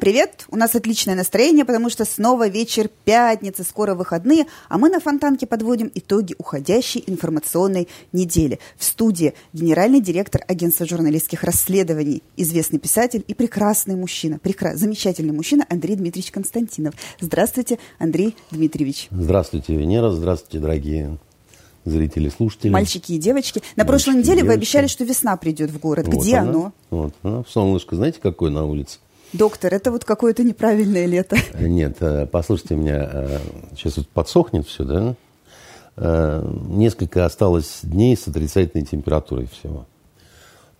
привет! У нас отличное настроение, потому что снова вечер пятницы, скоро выходные, а мы на Фонтанке подводим итоги уходящей информационной недели. В студии генеральный директор агентства журналистских расследований, известный писатель и прекрасный мужчина, прекра... замечательный мужчина Андрей Дмитриевич Константинов. Здравствуйте, Андрей Дмитриевич. Здравствуйте, Венера, здравствуйте, дорогие зрители, слушатели. Мальчики и девочки. На Мальчики прошлой неделе вы обещали, что весна придет в город. Вот Где она, оно? Вот, ну, солнышко, знаете, какое на улице? Доктор, это вот какое-то неправильное лето. Нет, э, послушайте меня, сейчас вот подсохнет все, да? Э, несколько осталось дней с отрицательной температурой всего.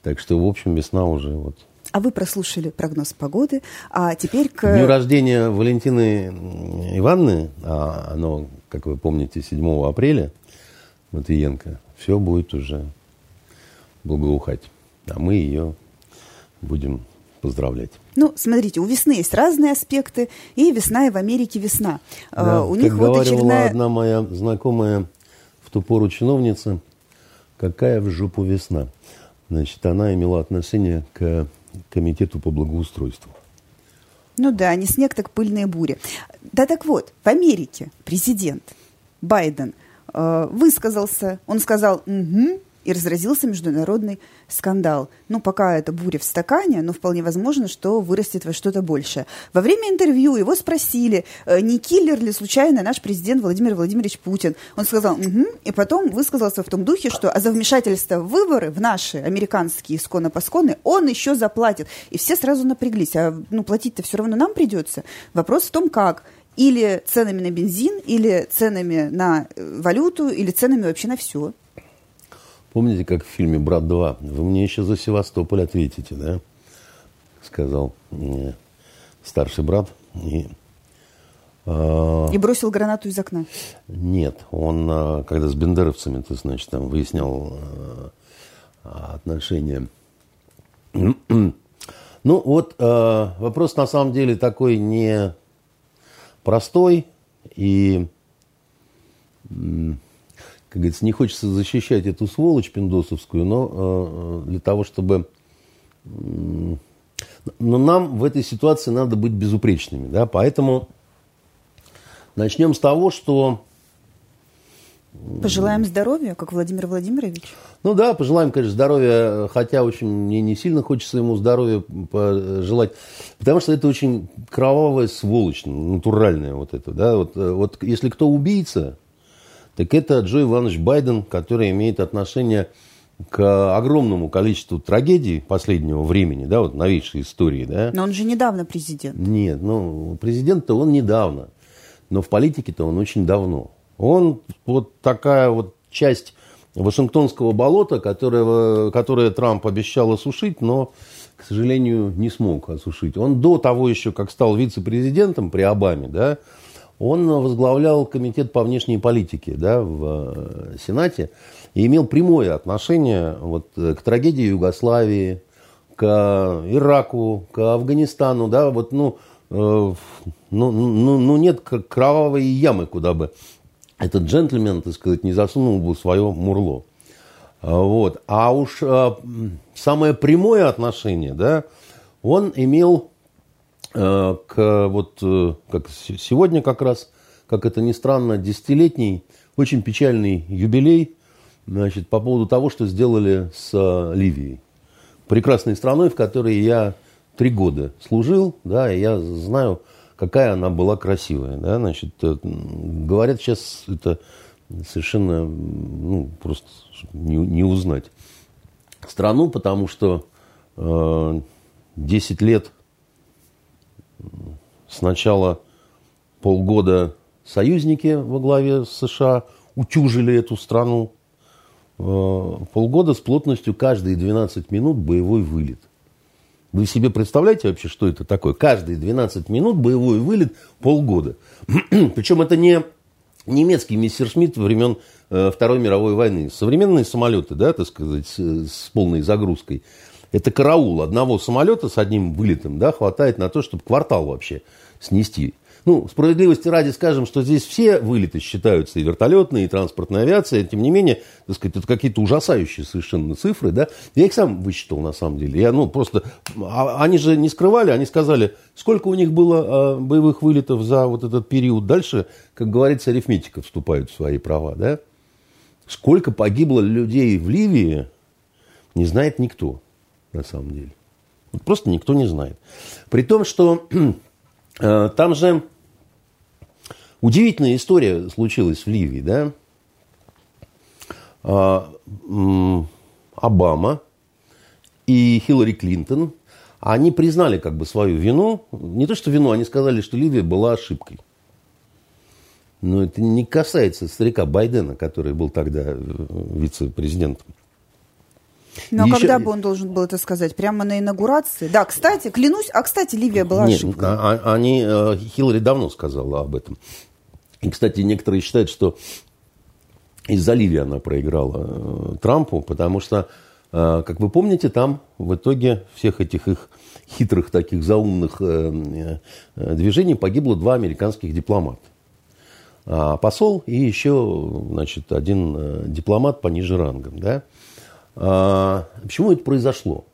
Так что, в общем, весна уже вот. А вы прослушали прогноз погоды, а теперь к... Дню рождения Валентины Ивановны, а оно, как вы помните, 7 апреля, Матвиенко, все будет уже благоухать. А мы ее будем поздравлять. Ну, смотрите, у весны есть разные аспекты, и весна, и в Америке весна. А, да, у них вот очередная... одна моя знакомая в ту пору чиновница, какая в жопу весна. Значит, она имела отношение к комитету по благоустройству. Ну да, не снег, так пыльные бури. Да так вот, в Америке президент Байден э, высказался, он сказал, угу, и разразился международный скандал. Ну, пока это буря в стакане, но вполне возможно, что вырастет во что-то большее. Во время интервью его спросили, э, не киллер ли случайно наш президент Владимир Владимирович Путин. Он сказал, угу, и потом высказался в том духе, что а за вмешательство в выборы, в наши американские исконно-посконы, он еще заплатит. И все сразу напряглись. А ну, платить-то все равно нам придется. Вопрос в том, как или ценами на бензин, или ценами на э, валюту, или ценами вообще на все. Помните, как в фильме «Брат 2»? Вы мне еще за Севастополь ответите, да? Сказал мне старший брат. И, э, и бросил гранату из окна? Нет. Он, э, когда с бендеровцами, ты, значит, там выяснял э, отношения. Ну, вот э, вопрос на самом деле такой не простой и как говорится, не хочется защищать эту сволочь пиндосовскую, но э, для того, чтобы... Э, но нам в этой ситуации надо быть безупречными, да, поэтому начнем с того, что... Пожелаем здоровья, как Владимир Владимирович. Ну да, пожелаем, конечно, здоровья, хотя очень мне не сильно хочется ему здоровья пожелать, потому что это очень кровавая сволочь, натуральная вот это, да, вот, э, вот если кто убийца, так это Джо Иванович Байден, который имеет отношение к огромному количеству трагедий последнего времени, да, вот новейшей истории, да. Но он же недавно президент. Нет, ну, президент-то он недавно, но в политике-то он очень давно. Он вот такая вот часть Вашингтонского болота, которое, которое Трамп обещал осушить, но, к сожалению, не смог осушить. Он до того еще, как стал вице-президентом при Обаме, да, он возглавлял комитет по внешней политике да, в э, Сенате и имел прямое отношение вот, к трагедии Югославии, к Ираку, к Афганистану. Да, вот, ну, э, ну, ну, ну, нет кровавой ямы, куда бы этот джентльмен, так сказать, не засунул бы свое мурло. Вот. А уж э, самое прямое отношение, да, он имел Э, к вот э, как сегодня как раз, как это ни странно, десятилетний, очень печальный юбилей значит, по поводу того, что сделали с э, Ливией. Прекрасной страной, в которой я три года служил, да, и я знаю, какая она была красивая. Да, значит, говорят, сейчас это совершенно ну, просто не, не узнать страну, потому что э, 10 лет Сначала полгода союзники во главе с США утюжили эту страну. Э, полгода с плотностью каждые 12 минут боевой вылет. Вы себе представляете вообще, что это такое? Каждые 12 минут боевой вылет полгода. Причем это не немецкий мессершмитт времен э, Второй мировой войны. Современные самолеты, да, так сказать, с, с полной загрузкой – это караул одного самолета с одним вылетом, да, хватает на то, чтобы квартал вообще снести. ну, справедливости ради скажем, что здесь все вылеты считаются и вертолетные, и транспортная авиация. Тем не менее, так сказать, это какие-то ужасающие совершенно цифры. Да? Я их сам высчитал на самом деле. Я, ну, просто, а, они же не скрывали, они сказали, сколько у них было а, боевых вылетов за вот этот период. Дальше, как говорится, арифметика вступает в свои права. Да? Сколько погибло людей в Ливии, не знает никто на самом деле. Вот просто никто не знает. При том, что Э, там же удивительная история случилась в Ливии, да? А, Обама и Хиллари Клинтон, они признали как бы свою вину. Не то, что вину, они сказали, что Ливия была ошибкой. Но это не касается старика Байдена, который был тогда э, вице-президентом. Но Еще... когда бы он должен был это сказать? Прямо на инаугурации? Да, кстати, клянусь, а, кстати, Ливия была Нет, ошибкой. А, а, они, э, Хиллари давно сказала об этом. И, кстати, некоторые считают, что из-за Ливии она проиграла э, Трампу, потому что, э, как вы помните, там в итоге всех этих их хитрых таких заумных движений погибло два американских дипломата. А посол и еще, значит, один дипломат пониже рангом, да. А, почему это произошло?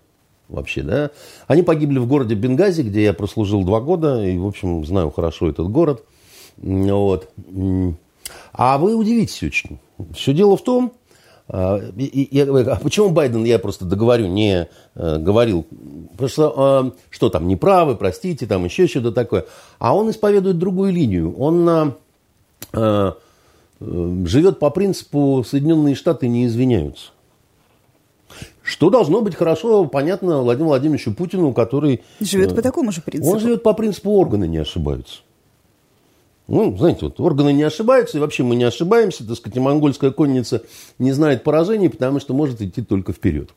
Вообще, да? Они погибли в городе Бенгази, где я прослужил два года, и, в общем, знаю хорошо этот город. Вот. А вы удивитесь очень. Все дело в том, а, и, а почему Байден, я просто договорю, не э, говорил, потому что, э, что там, неправы, простите, там еще что-то такое. А он исповедует другую линию. Он э, э, живет по принципу Соединенные Штаты не извиняются. Что должно быть хорошо понятно Владимиру Владимировичу Путину, который... Живет по э, такому же принципу. Он живет по принципу органы не ошибаются. Ну, знаете, вот органы не ошибаются, и вообще мы не ошибаемся, так сказать, и монгольская конница не знает поражений, потому что может идти только вперед.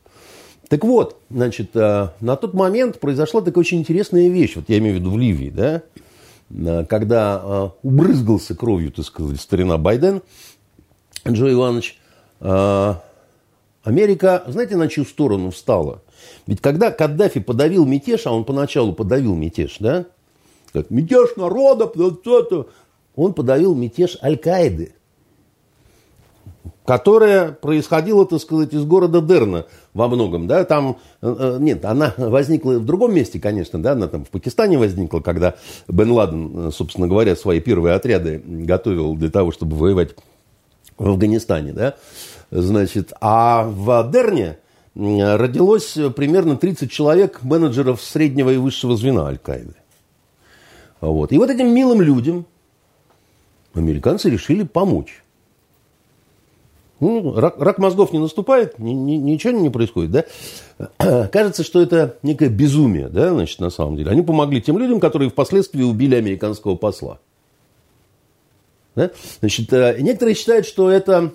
Так вот, значит, э, на тот момент произошла такая очень интересная вещь, вот я имею в виду в Ливии, да, э, когда убрызгался кровью, так сказать, старина Байден, Джо Иванович, Америка, знаете, на чью сторону встала? Ведь когда Каддафи подавил мятеж, а он поначалу подавил мятеж, да? Как мятеж народа, он подавил мятеж Аль-Каиды, которая происходила, так сказать, из города Дерна во многом, да, там, э, э, нет, она возникла в другом месте, конечно, да, она там в Пакистане возникла, когда Бен Ладен, э, собственно говоря, свои первые отряды готовил для того, чтобы воевать в Афганистане, да, Значит, а в Дерне родилось примерно 30 человек менеджеров среднего и высшего звена Аль-Каиды. Вот. И вот этим милым людям американцы решили помочь. Ну, рак, рак мозгов не наступает, ни, ни, ничего не происходит, да? Кажется, что это некое безумие, да, значит, на самом деле. Они помогли тем людям, которые впоследствии убили американского посла. Да? Значит, э, некоторые считают, что это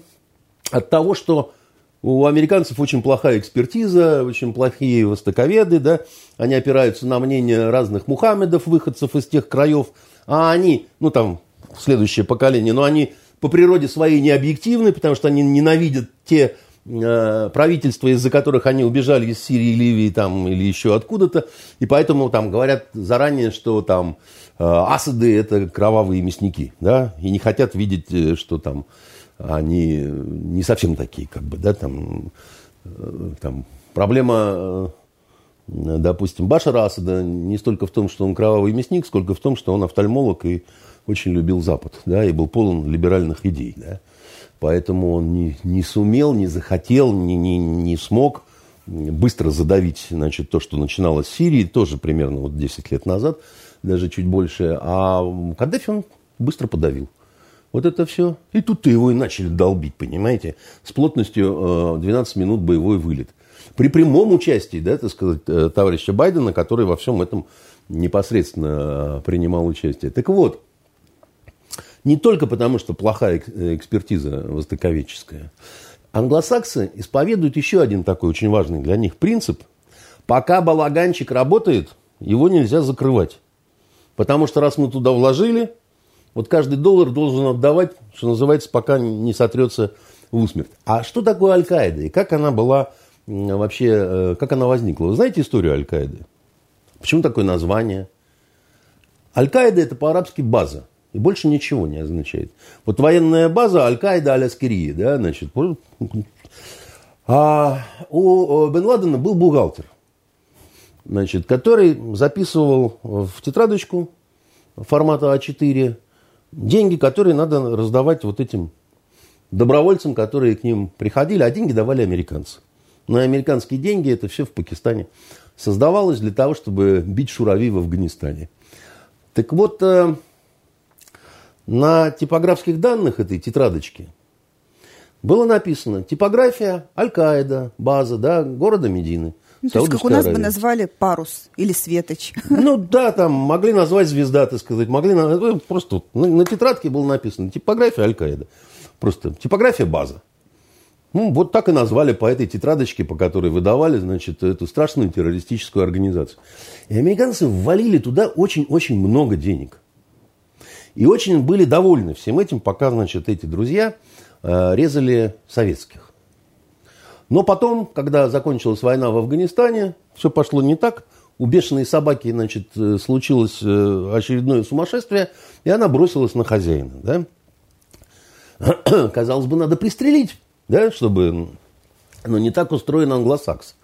от того, что у американцев очень плохая экспертиза, очень плохие востоковеды, да, они опираются на мнение разных Мухаммедов, выходцев из тех краев, а они, ну там, следующее поколение, но они по природе своей не объективны, потому что они ненавидят те э, правительства, из-за которых они убежали из Сирии, Ливии там, или еще откуда-то, и поэтому там говорят заранее, что там э, асады это кровавые мясники, да, и не хотят видеть, э, что там они не совсем такие, как бы, да, там, э, там проблема, э, допустим, Башара Асада не столько в том, что он кровавый мясник, сколько в том, что он офтальмолог и очень любил Запад, да, и был полон либеральных идей, да. Поэтому он не, не сумел, не захотел, не, не, не смог быстро задавить, значит, то, что начиналось в Сирии, тоже примерно вот 10 лет назад, даже чуть больше. А Каддафи он быстро подавил. Вот это все. И тут-то его и начали долбить, понимаете, с плотностью 12 э, минут боевой вылет. При прямом участии, да, так сказать, э, товарища Байдена, который во всем этом непосредственно э, принимал участие. Так вот, не только потому, что плохая экспертиза востоковедческая. Англосаксы исповедуют еще один такой очень важный для них принцип. Пока балаганчик работает, его нельзя закрывать. Потому что раз мы туда вложили, вот каждый доллар должен отдавать, что называется, пока не сотрется в усмерть. А что такое Аль-Каида и как она была вообще, э, как она возникла? Вы знаете историю Аль-Каиды? Почему такое название? Аль-Каида это по-арабски база. И больше ничего не означает. Вот военная база Аль-Каида Аляскирии, да, значит. А у Бен Ладена был бухгалтер, значит, который записывал в тетрадочку формата А4 деньги, которые надо раздавать вот этим добровольцам, которые к ним приходили, а деньги давали американцы. Но американские деньги, это все в Пакистане, создавалось для того, чтобы бить шурави в Афганистане. Так вот, э, на типографских данных этой тетрадочки было написано типография Аль-Каида, база, да, города Медины. Ну, то есть, как у нас Аравия. бы назвали парус или светоч. Ну да, там могли назвать звезда, так сказать, могли ну, просто на, на тетрадке было написано типография Аль-Каида. Просто типография база. Ну, вот так и назвали по этой тетрадочке, по которой выдавали, значит, эту страшную террористическую организацию. И американцы ввалили туда очень-очень много денег. И очень были довольны всем этим, пока, значит, эти друзья э, резали советских. Но потом, когда закончилась война в Афганистане, все пошло не так. У бешеной собаки, значит, э, случилось э, очередное сумасшествие, и она бросилась на хозяина. Да? Казалось бы, надо пристрелить да, чтобы... Но не так устроен англосакс.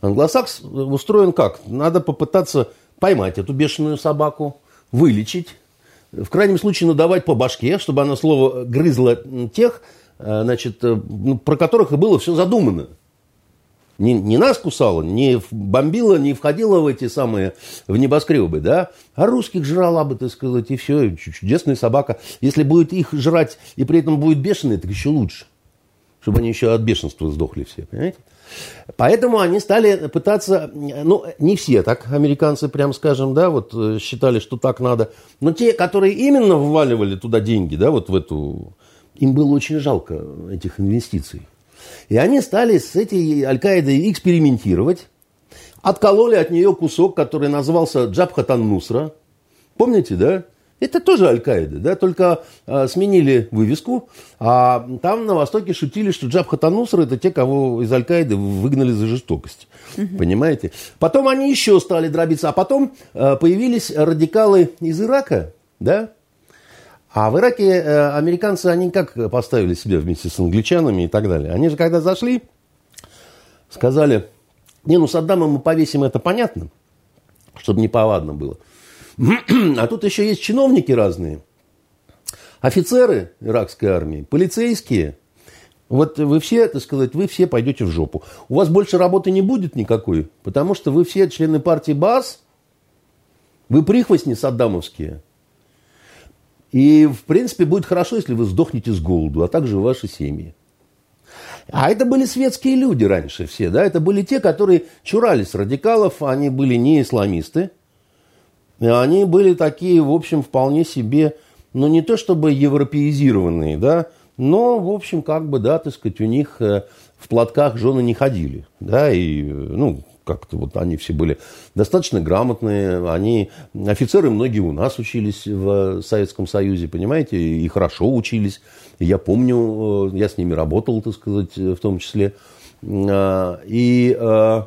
Англосакс устроен как? Надо попытаться поймать эту бешеную собаку, вылечить, в крайнем случае надавать по башке, чтобы она слово грызла тех, э, значит, э, ну, про которых и было все задумано. Не, не нас кусала, не бомбила, не входила в эти самые, в небоскребы, да, а русских жрала бы, так сказать, и все, чудесная собака. Если будет их жрать и при этом будет бешеный, так еще лучше чтобы они еще от бешенства сдохли все, понимаете? Поэтому они стали пытаться, ну, не все так, американцы, прям скажем, да, вот э, считали, что так надо, но те, которые именно вваливали туда деньги, да, вот в эту, им было очень жалко этих инвестиций. И они стали с этой Аль-Каидой экспериментировать, откололи от нее кусок, который назывался Джабхатан Нусра. Помните, да? Это тоже Аль-Каида, да, только а, сменили вывеску, а там на Востоке шутили, что Джаб Хатануср это те, кого из Аль-Каиды выгнали за жестокость. Угу. Понимаете? Потом они еще стали дробиться, а потом а, появились радикалы из Ирака, да, а в Ираке а, американцы, они как поставили себя вместе с англичанами и так далее? Они же когда зашли, сказали, не, ну Саддама мы повесим, это понятно, чтобы не повадно было. А тут еще есть чиновники разные. Офицеры иракской армии, полицейские. Вот вы все, так сказать, вы все пойдете в жопу. У вас больше работы не будет никакой, потому что вы все члены партии БАС, вы прихвостни саддамовские. И, в принципе, будет хорошо, если вы сдохнете с голоду, а также ваши семьи. А это были светские люди раньше все, да, это были те, которые чурались радикалов, они были не исламисты, они были такие, в общем, вполне себе, ну, не то чтобы европеизированные, да, но, в общем, как бы, да, так сказать, у них э, в платках жены не ходили, да, и, ну, как-то вот они все были достаточно грамотные, они, офицеры многие у нас учились в Советском Союзе, понимаете, и хорошо учились, я помню, э, я с ними работал, так сказать, в том числе, а, и э,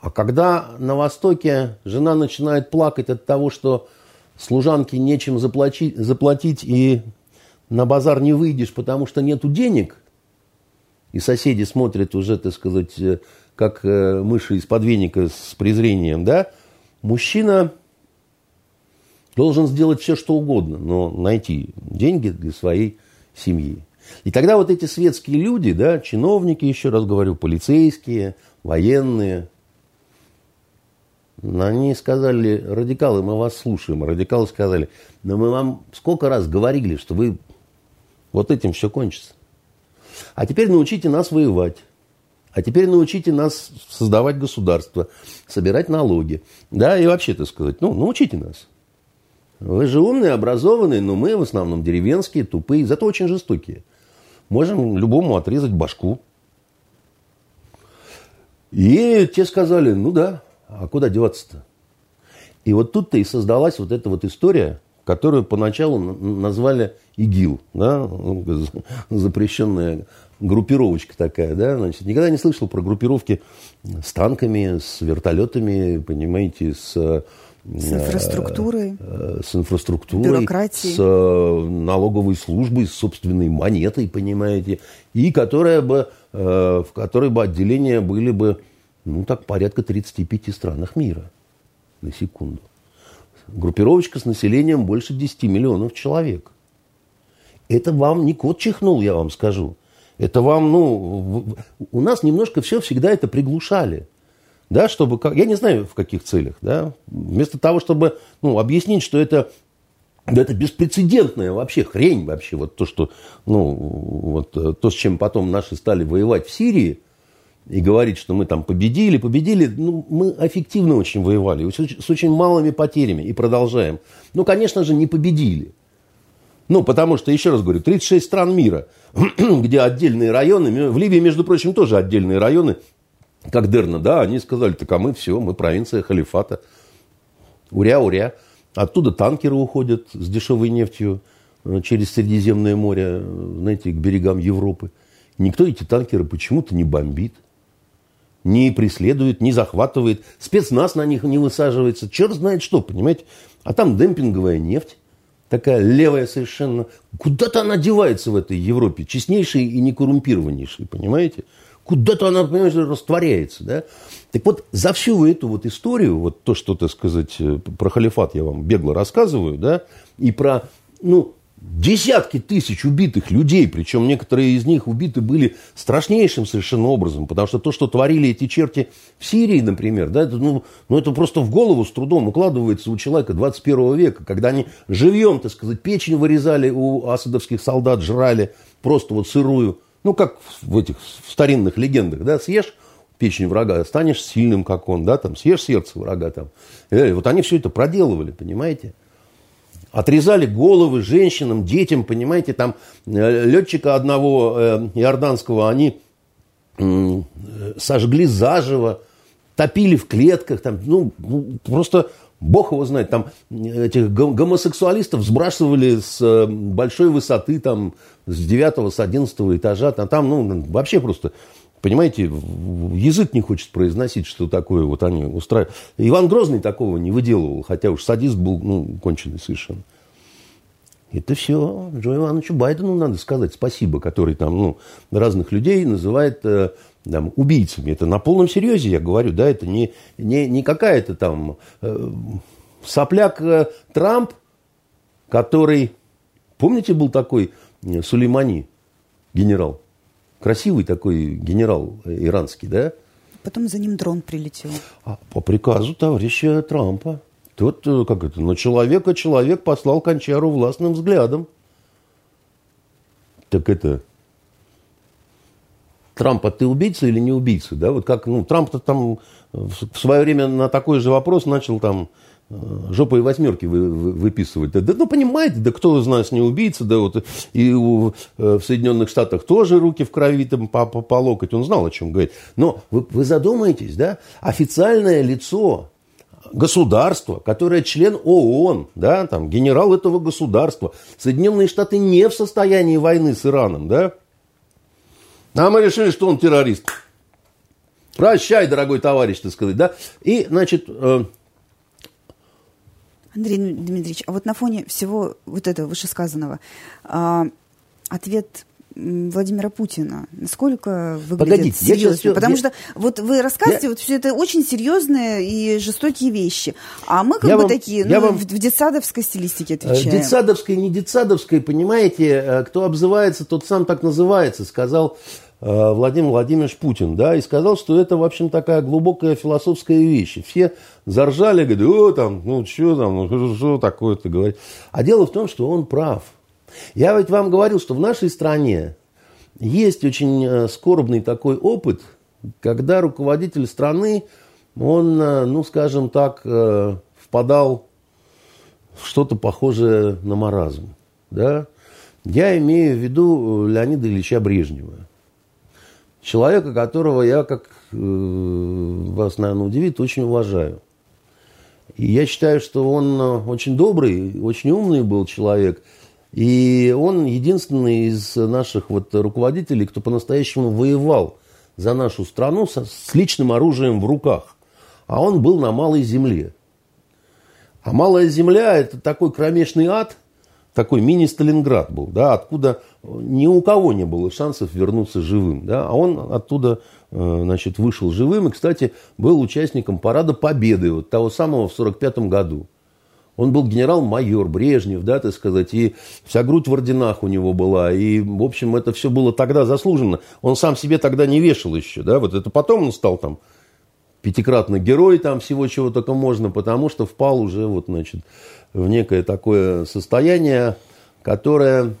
а когда на Востоке жена начинает плакать от того, что служанке нечем заплатить, заплатить и на базар не выйдешь, потому что нету денег, и соседи смотрят уже, так сказать, э, как э, мыши из-под веника с презрением, да, мужчина должен сделать все, что угодно, но найти деньги для своей семьи. И тогда вот эти светские люди, да, чиновники, еще раз говорю, полицейские, военные, они сказали, радикалы, мы вас слушаем. Радикалы сказали, но мы вам сколько раз говорили, что вы вот этим все кончится. А теперь научите нас воевать. А теперь научите нас создавать государство, собирать налоги. Да, и вообще, так сказать, ну, научите нас. Вы же умные, образованные, но мы в основном деревенские, тупые, зато очень жестокие. Можем любому отрезать башку. И те сказали, ну да, а куда деваться-то? И вот тут-то и создалась вот эта вот история, которую поначалу назвали ИГИЛ, да, ну, запрещенная группировочка такая, да, значит, никогда не слышал про группировки с танками, с вертолетами, понимаете, с с инфраструктурой, с инфраструктурой, бюрократией. с налоговой службой, с собственной монетой, понимаете, и которая бы, в которой бы отделения были бы, ну так, порядка 35 странах мира, на секунду. Группировочка с населением больше 10 миллионов человек. Это вам не кот чихнул, я вам скажу. Это вам, ну, у нас немножко все всегда это приглушали. Да, чтобы, я не знаю в каких целях, да, вместо того, чтобы, ну, объяснить, что это, это беспрецедентная вообще хрень вообще, вот то, что, ну, вот то, с чем потом наши стали воевать в Сирии, и говорить, что мы там победили, победили, ну, мы эффективно очень воевали, с очень малыми потерями и продолжаем. Ну, конечно же, не победили. Ну, потому что, еще раз говорю, 36 стран мира, где отдельные районы, в Ливии, между прочим, тоже отдельные районы, как Дерна, да, они сказали, так а мы все, мы провинция халифата. Уря-уря. Оттуда танкеры уходят с дешевой нефтью э, через Средиземное море, э, знаете, к берегам Европы. Никто эти танкеры почему-то не бомбит, не преследует, не захватывает. Спецназ на них не высаживается. Черт знает что, понимаете? А там демпинговая нефть такая левая совершенно. Куда-то она девается в этой Европе, честнейшей и некоррумпированнейшей, понимаете? Куда-то она, понимаете, растворяется, да? Так вот, за всю эту вот историю, вот то, что, так сказать, э, про халифат я вам бегло рассказываю, да, и про, ну, десятки тысяч убитых людей, причем некоторые из них убиты были страшнейшим совершенно образом, потому что то, что творили эти черти в Сирии, например, да, это, ну, ну, это просто в голову с трудом укладывается у человека 21 века, когда они живьем, так сказать, печень вырезали у асадовских солдат, жрали просто вот сырую, ну, как в этих в старинных легендах, да, съешь печень врага, станешь сильным, как он, да, там, съешь сердце врага, там. И вот они все это проделывали, понимаете? Отрезали головы женщинам, детям, понимаете, там э, летчика одного э, иорданского они э, сожгли заживо, топили в клетках, там, ну, просто бог его знает, там этих гомосексуалистов сбрасывали с большой высоты, там, с 9 с 11 этажа, там, там ну, вообще просто Понимаете, язык не хочет произносить, что такое вот они устраивают. Иван Грозный такого не выделывал, хотя уж садист был ну, конченый совершенно. Это все Джо Ивановичу Байдену надо сказать спасибо, который там ну, разных людей называет э, там, убийцами. Это на полном серьезе я говорю, да, это не, не, не какая-то там э, сопляк э, Трамп, который, помните, был такой э, Сулеймани, генерал? Красивый такой генерал иранский, да? Потом за ним дрон прилетел. А, по приказу товарища Трампа. Тот, э, как это, но человека человек послал Кончару властным взглядом. Так это, Трамп, а ты убийца или не убийца? Да? Вот как, ну, Трамп-то там в свое время на такой же вопрос начал там жопой восьмерки вы, вы, выписывать. Да, ну, понимаете, да кто из нас не убийца, да вот и у, э, в Соединенных Штатах тоже руки в крови там по, по, по локоть, он знал, о чем говорит. Но вы, вы задумаетесь, да, официальное лицо государства, которое член ООН, да, там, генерал этого государства, Соединенные Штаты не в состоянии войны с Ираном, да, а мы решили, что он террорист. Прощай, дорогой товарищ, так сказать, да. И, значит, э, Андрей Дмитриевич, а вот на фоне всего вот этого вышесказанного, а, ответ Владимира Путина. Насколько выглядит Погодите, серьезно? Сейчас, Потому я... что вот вы рассказываете, я... вот все это очень серьезные и жестокие вещи. А мы как я бы вам, такие, ну, вам... в, детсадовской стилистике э, отвечаем. Детсадовской, не детсадовской, понимаете, э, кто обзывается, тот сам так называется, сказал Владимир Владимирович Путин, да, и сказал, что это, в общем, такая глубокая философская вещь. все заржали, говорят, о, там, ну, что там, ну, что такое-то говорит. А дело в том, что он прав. Я ведь вам говорил, что в нашей стране есть очень э, скорбный такой опыт, когда руководитель страны, он, э, ну, скажем так, впадал в что-то похожее на маразм, да. Я имею в виду Леонида Ильича Брежнева человека, которого я, как э, вас, наверное, удивит, очень уважаю. И я считаю, что он э, очень добрый, очень умный был человек. И он единственный из наших вот руководителей, кто по-настоящему воевал за нашу страну с, с личным оружием в руках. А он был на малой земле. А Малая Земля – это такой кромешный ад, такой мини-Сталинград был, да, откуда ни у кого не было шансов вернуться живым. Да, а он оттуда э, значит, вышел живым и, кстати, был участником парада Победы, вот того самого в 1945 году. Он был генерал-майор Брежнев, да, так сказать, и вся грудь в орденах у него была. И, в общем, это все было тогда заслуженно. Он сам себе тогда не вешал еще, да, вот это потом он стал там пятикратный герой там всего чего только можно, потому что впал уже вот, значит, в некое такое состояние, которое,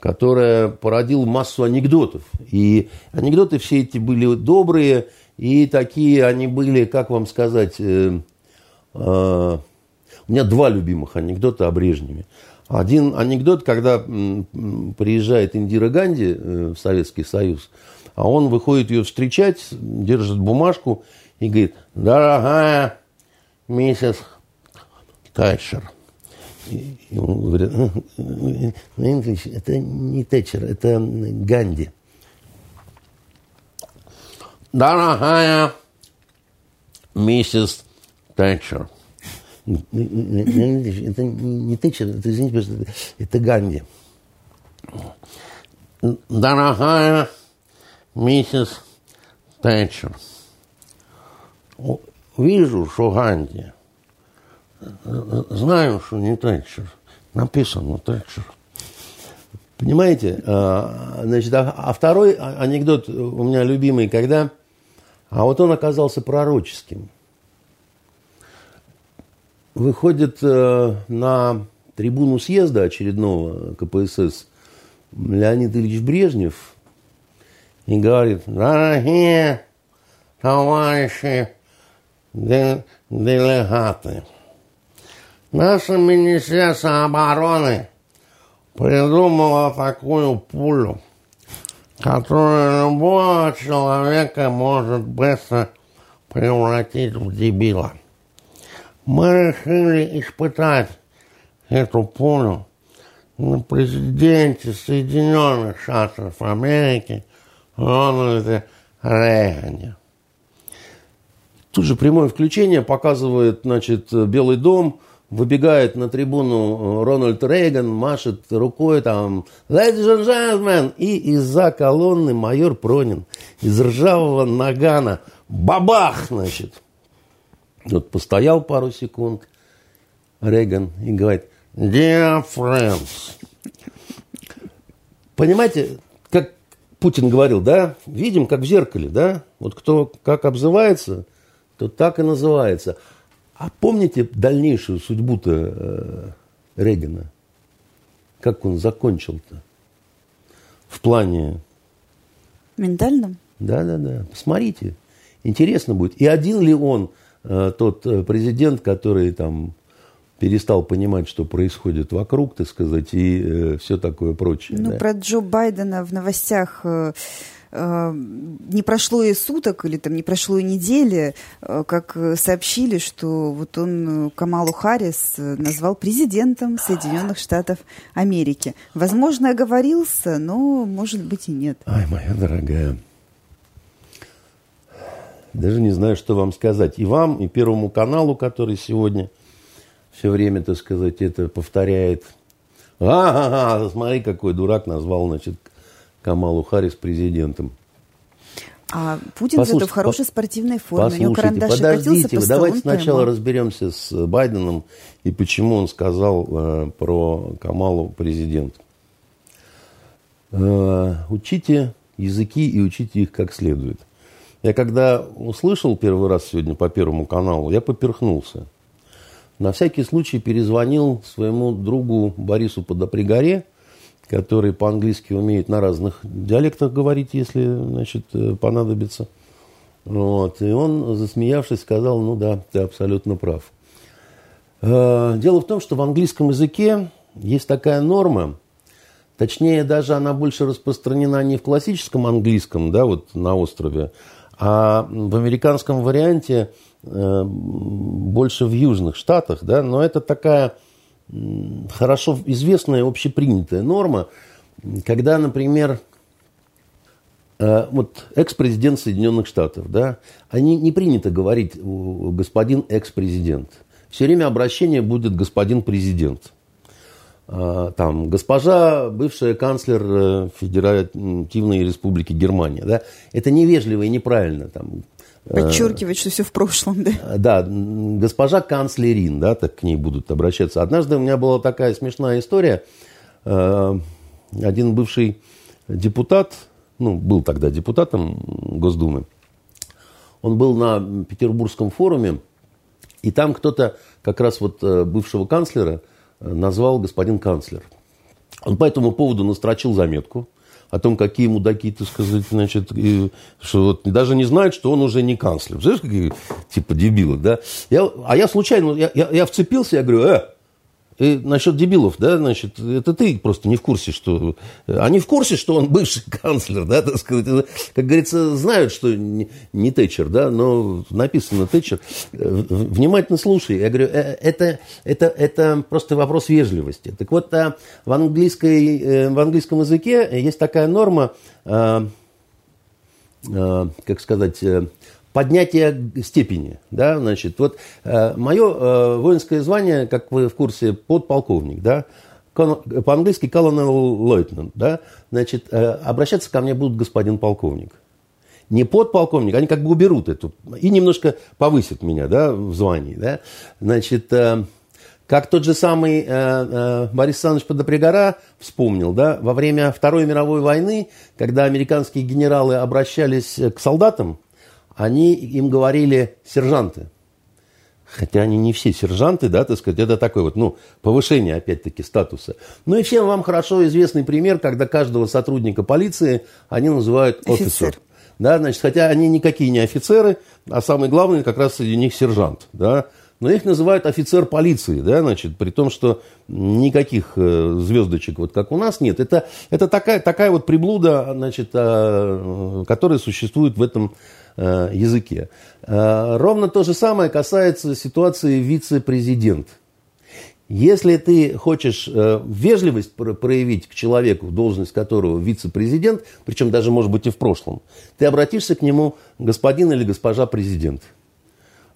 которое породило массу анекдотов. И анекдоты все эти были добрые, и такие они были, как вам сказать, э, э, у меня два любимых анекдота о Брежневе. Один анекдот, когда приезжает Индира Ганди э, в Советский Союз, а он выходит ее встречать, держит бумажку и говорит, дорогая миссис Тэтчер. И он говорит, это не Тэтчер, это Ганди. Дорогая миссис Тэтчер. Это не Тэтчер, это, извините, пожалуйста, это Ганди. Дорогая миссис Тэтчер, вижу, что Ганди. Знаю, что не Тэтчер. Написано Тэтчер. Понимаете? А, значит, а, а второй анекдот у меня любимый, когда... А вот он оказался пророческим выходит э, на трибуну съезда очередного КПСС Леонид Ильич Брежнев и говорит, дорогие товарищи делегаты, наше Министерство обороны придумало такую пулю, которая любого человека может быстро превратить в дебила. Мы решили испытать эту пулю на президенте Соединенных Штатов Америки Рональде Рейгане. Тут же прямое включение показывает, значит, Белый дом, выбегает на трибуну Рональд Рейган, машет рукой там «Ladies and gentlemen!» и из-за колонны майор Пронин из ржавого нагана бабах, значит, вот постоял пару секунд Рейган и говорит, dear friends. Понимаете, как Путин говорил, да, видим, как в зеркале, да, вот кто как обзывается, то так и называется. А помните дальнейшую судьбу-то э, Рейгана? Как он закончил-то? В плане... Ментальном? Да, да, да. Посмотрите. Интересно будет. И один ли он Э, тот э, президент, который там перестал понимать, что происходит вокруг, так сказать, и э, все такое прочее. Ну, да. про Джо Байдена в новостях э, не прошло и суток, или там не прошло и недели, э, как сообщили, что вот он Камалу Харрис назвал президентом Соединенных Штатов Америки. Возможно, оговорился, но, может быть, и нет. Ай, моя дорогая, даже не знаю, что вам сказать. И вам, и Первому каналу, который сегодня все время, так сказать, это повторяет. А, смотри, какой дурак назвал, значит, Камалу Харрис президентом. А Путин зато в хорошей спортивной форме. Послушайте, У него карандаш подождите, по давайте сначала поймал. разберемся с Байденом и почему он сказал э, про Камалу президент. Э, учите языки и учите их как следует. Я когда услышал первый раз сегодня по Первому каналу, я поперхнулся. На всякий случай перезвонил своему другу Борису Подопригоре, который по-английски умеет на разных диалектах говорить, если значит, э, понадобится. Вот. И он, засмеявшись, сказал, ну да, ты абсолютно прав. Э, дело в том, что в английском языке есть такая норма, точнее, даже она больше распространена не в классическом английском, да, вот на острове, а в американском варианте э, больше в южных штатах, да, но это такая хорошо известная общепринятая норма, когда, например, э, вот экс-президент Соединенных Штатов, да, они не принято говорить господин экс-президент. все время обращение будет господин президент. А, там, госпожа, бывшая канцлер э, Федеративной Республики Германия. Да? Это невежливо и неправильно. Там, Подчеркивать, что все в прошлом, да? Да, госпожа канцлерин, да, так к ней будут обращаться. Однажды у меня была такая смешная история. Э, один бывший депутат, ну, был тогда депутатом Госдумы, он был на Петербургском форуме, и там кто-то, как раз вот бывшего канцлера, назвал господин канцлер. Он по этому поводу настрочил заметку о том, какие мудаки, так сказать, значит, и, что вот даже не знают, что он уже не канцлер. Знаешь, какие типа дебилы, да? Я, а я случайно, я, я, я вцепился, я говорю, э, и насчет дебилов, да, значит, это ты просто не в курсе, что... Они в курсе, что он бывший канцлер, да, так сказать. Как говорится, знают, что не, не Тэтчер, да, но написано Тэтчер. Внимательно слушай. Я говорю, «Э, это, это, это просто вопрос вежливости. Так вот, а, в, английской, э, в английском языке есть такая норма, как сказать поднятие степени. Да, значит, вот э, мое э, воинское звание, как вы в курсе, подполковник, да, по-английски colonel lieutenant, да, значит, э, обращаться ко мне будут господин полковник. Не подполковник, они как бы уберут эту и немножко повысят меня, да, в звании, да. Значит, э, как тот же самый э, э, Борис Александрович Подопригора вспомнил, да, во время Второй мировой войны, когда американские генералы обращались к солдатам, они им говорили сержанты. Хотя они не все сержанты, да, так сказать, это такое вот, ну, повышение, опять-таки, статуса. Ну и всем вам хорошо известный пример, когда каждого сотрудника полиции они называют офицер. Да, значит, хотя они никакие не офицеры, а самый главный как раз среди них сержант, да. Но их называют офицер полиции, да, значит, при том, что никаких э, звездочек, вот как у нас, нет. Это, это такая, такая вот приблуда, значит, а, которая существует в этом Э, языке. Э, ровно то же самое касается ситуации вице-президент. Если ты хочешь э, вежливость проявить к человеку, должность которого вице-президент, причем даже, может быть, и в прошлом, ты обратишься к нему господин или госпожа президент.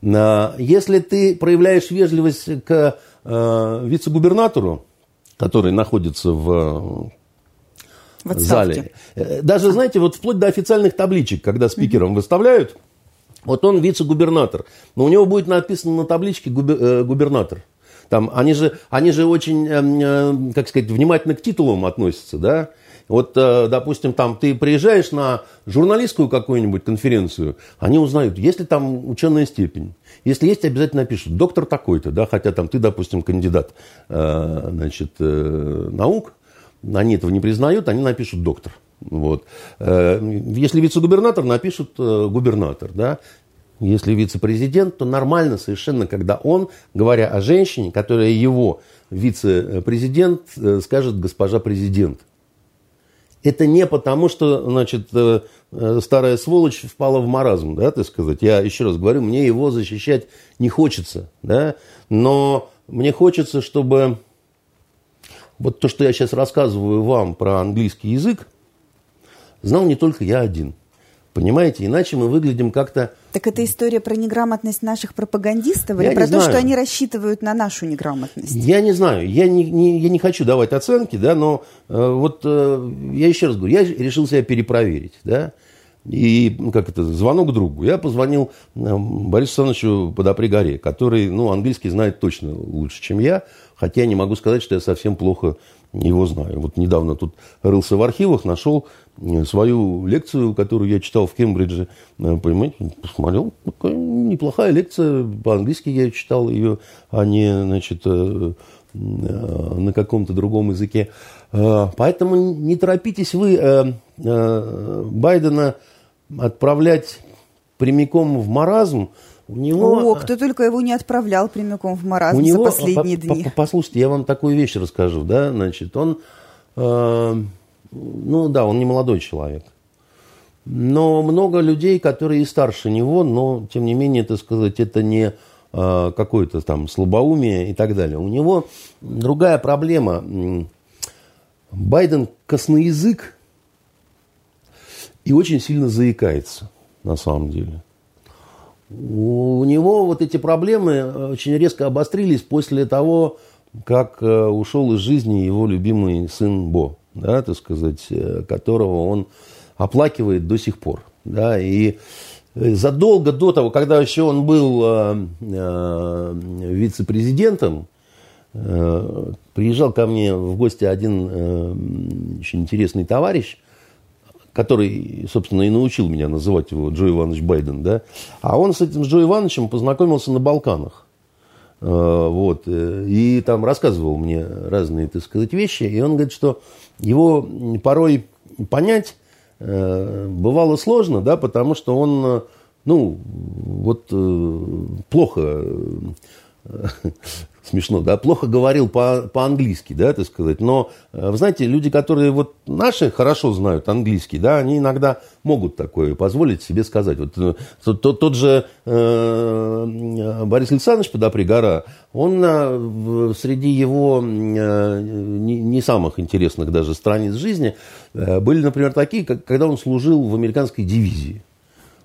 Если ты проявляешь вежливость к вице-губернатору, который находится в в зале. Э, даже, знаете, вот вплоть до официальных табличек, когда спикером выставляют, вот он вице-губернатор, но у него будет написано на табличке э, губернатор. Там, они, же, они же очень, эм, э, как сказать, внимательно к титулам относятся, да. Вот, допустим, там ты приезжаешь на журналистскую какую-нибудь конференцию, они узнают, есть ли там ученая степень. Если есть, обязательно напишут, доктор такой-то, да, хотя там ты, допустим, кандидат значит, наук, они этого не признают, они напишут доктор. Вот. Э, если вице-губернатор, напишут э, губернатор. Да? Если вице-президент, то нормально совершенно, когда он, говоря о женщине, которая его вице-президент, э, скажет госпожа президент. Это не потому, что, значит, старая сволочь впала в маразм, да, так сказать. Я еще раз говорю, мне его защищать не хочется, да, но мне хочется, чтобы вот то, что я сейчас рассказываю вам про английский язык, знал не только я один. Понимаете, иначе мы выглядим как-то... Так это история про неграмотность наших пропагандистов или я про то, что они рассчитывают на нашу неграмотность? Я не знаю, я не, не, я не хочу давать оценки, да, но э, вот э, я еще раз говорю, я решил себя перепроверить, да, и, как это, звонок другу. Я позвонил э, Борису Александровичу Подопригоре, который, ну, английский знает точно лучше, чем я, хотя я не могу сказать, что я совсем плохо его знаю. Вот недавно тут рылся в архивах, нашел э, свою лекцию, которую я читал в Кембридже. Э, понимаете, посмотрел, такая неплохая лекция, по-английски я читал ее, а не, значит, на каком-то другом языке. Поэтому не торопитесь вы Байдена отправлять прямиком в маразм, у него... О, кто только его не отправлял прямиком в маразм у него, за последние по, дни. Послушайте, я вам такую вещь расскажу, да, значит, он, э, ну да, он не молодой человек, но много людей, которые и старше него, но, тем не менее, это сказать, это не э, какое-то там слабоумие и так далее. У него другая проблема. Байден косноязык, и очень сильно заикается, на самом деле. у него вот эти проблемы очень резко обострились после того, как ушел из жизни его любимый сын Бо, да, так сказать, которого он оплакивает до сих пор. Да, и задолго до того, когда еще он был э, э, вице-президентом, э, приезжал ко мне в гости один э, очень интересный товарищ, который, собственно, и научил меня называть его Джо Иванович Байден, да, а он с этим Джо Ивановичем познакомился на Балканах. Э, вот, э, и там рассказывал мне разные, так сказать, вещи, и он говорит, что его порой понять Э, бывало сложно, да, потому что он, ну, вот плохо смешно, да, плохо говорил по, по-английски, да, так сказать. Но, э, вы знаете, люди, которые вот наши хорошо знают английский, да, они иногда могут такое позволить себе сказать. Вот э, тот, тот, тот же э, Борис Александрович Подопригора, он э, среди его не, самых интересных даже страниц жизни были, например, такие, как, когда он служил в американской дивизии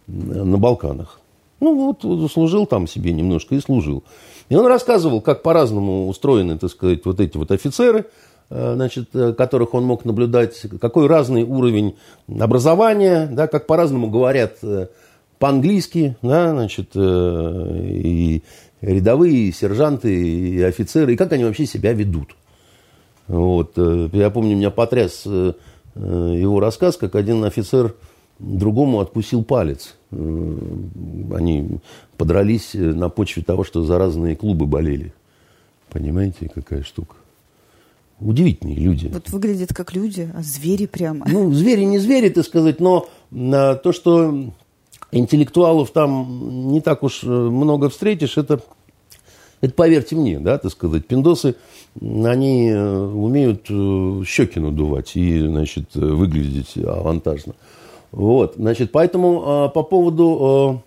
на Балканах. Ну, вот служил там себе немножко и служил. И он рассказывал, как по-разному устроены, так сказать, вот эти вот офицеры, э, значит, э, которых он мог наблюдать, какой разный уровень образования, да, как по-разному говорят э, по-английски, да, значит, и рядовые, и сержанты, и офицеры, и как они вообще себя ведут. Вот. Я помню, меня потряс его рассказ, как один офицер другому откусил палец. Они подрались на почве того, что за разные клубы болели. Понимаете, какая штука? Удивительные люди. Вот выглядят как люди, а звери прямо. Ну, звери не звери, так сказать, но то, что интеллектуалов там не так уж э, много встретишь, это, это поверьте мне, да, так сказать, пиндосы, они э, умеют э, щеки надувать и, значит, выглядеть авантажно. Вот, значит, поэтому э, по поводу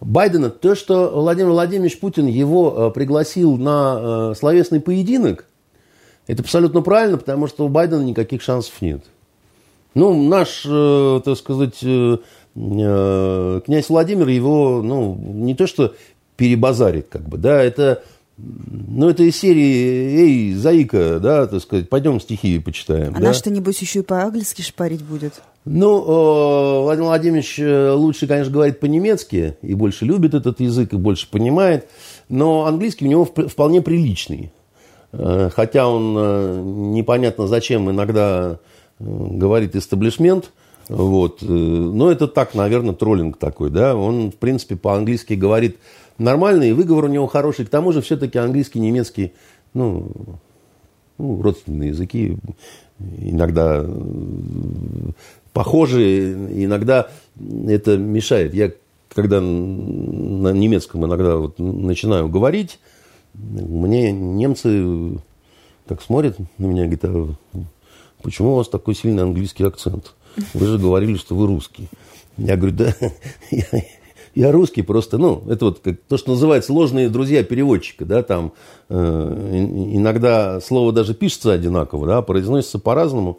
э, Байдена, то, что Владимир Владимирович Путин его э, пригласил на словесный поединок, это абсолютно правильно, потому что у Байдена никаких шансов нет. Ну, наш, так сказать, князь Владимир его, ну, не то что перебазарит, как бы, да, это ну, это из серии «Эй, Заика», да, так сказать, пойдем стихи почитаем. А да? небось, еще и по-английски шпарить будет. Ну, э, Владимир Владимирович э, лучше, конечно, говорит по-немецки, и больше любит этот язык, и больше понимает, но английский у него вполне приличный. Э, хотя он непонятно зачем иногда говорит «истеблишмент», вот. Но это так, наверное, троллинг такой, да. Он, в принципе, по-английски говорит нормальный, и выговор у него хороший. К тому же, все-таки английский, немецкий, ну, ну, родственные языки иногда э, похожие, иногда это мешает. Я, когда на немецком иногда вот начинаю говорить, мне немцы так смотрят на меня и говорят, а почему у вас такой сильный английский акцент? Вы же говорили, что вы русский. Я говорю, да, я, я русский просто, ну, это вот как, то, что называется ложные друзья переводчика, да, там э, иногда слово даже пишется одинаково, да, произносится по-разному,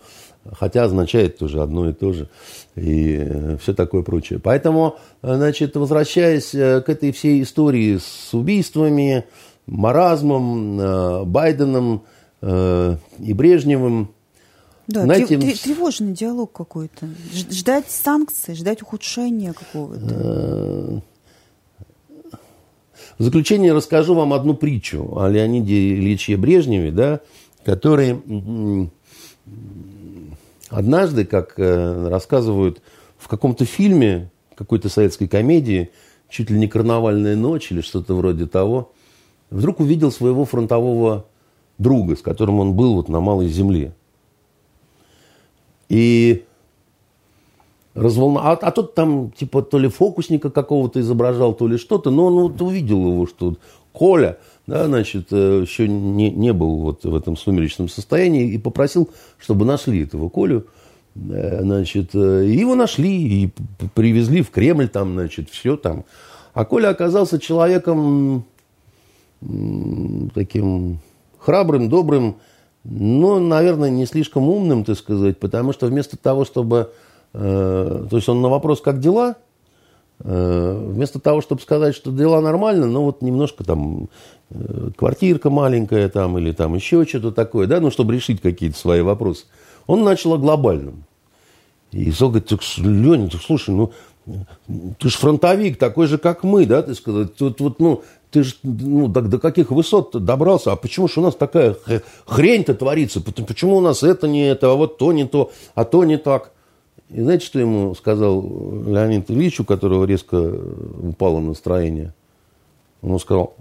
хотя означает тоже одно и то же, и э, все такое прочее. Поэтому, значит, возвращаясь э, к этой всей истории с убийствами, маразмом, э, Байденом э, и Брежневым, да, Знаете, тревожный диалог какой-то. Ждать санкций, ждать ухудшения какого-то. Э, в заключение расскажу вам одну притчу о Леониде Ильиче Брежневе, да, который однажды, как э, рассказывают в каком-то фильме, какой-то советской комедии, чуть ли не «Карнавальная ночь» или что-то вроде того, вдруг увидел своего фронтового друга, с которым он был вот на Малой Земле. И разволновал. А, а тот там, типа, то ли фокусника какого-то изображал, то ли что-то. Но он вот увидел его, что Коля, да, значит, э, еще не, не был вот в этом сумеречном состоянии и попросил, чтобы нашли этого Колю. Э, значит, э, его нашли и привезли в Кремль, там, значит, все там. А Коля оказался человеком таким храбрым, добрым, но, наверное, не слишком умным, так сказать, потому что вместо того, чтобы... Э, то есть он на вопрос «как дела?», Э, вместо того, чтобы сказать, что дела нормально, ну вот немножко там э, квартирка маленькая там или там еще что-то такое, да, ну чтобы решить какие-то свои вопросы, он начал о глобальном. И Сол говорит, так, Леня, так, слушай, ну ты же фронтовик, такой же, как мы, да, ты сказать, тут вот, ну, ты же ну, до, до каких высот добрался, а почему же у нас такая хрень-то творится, почему у нас это не это, а вот то не то, а то не так. И знаете, что ему сказал Леонид Ильич, у которого резко упало настроение? Он сказал,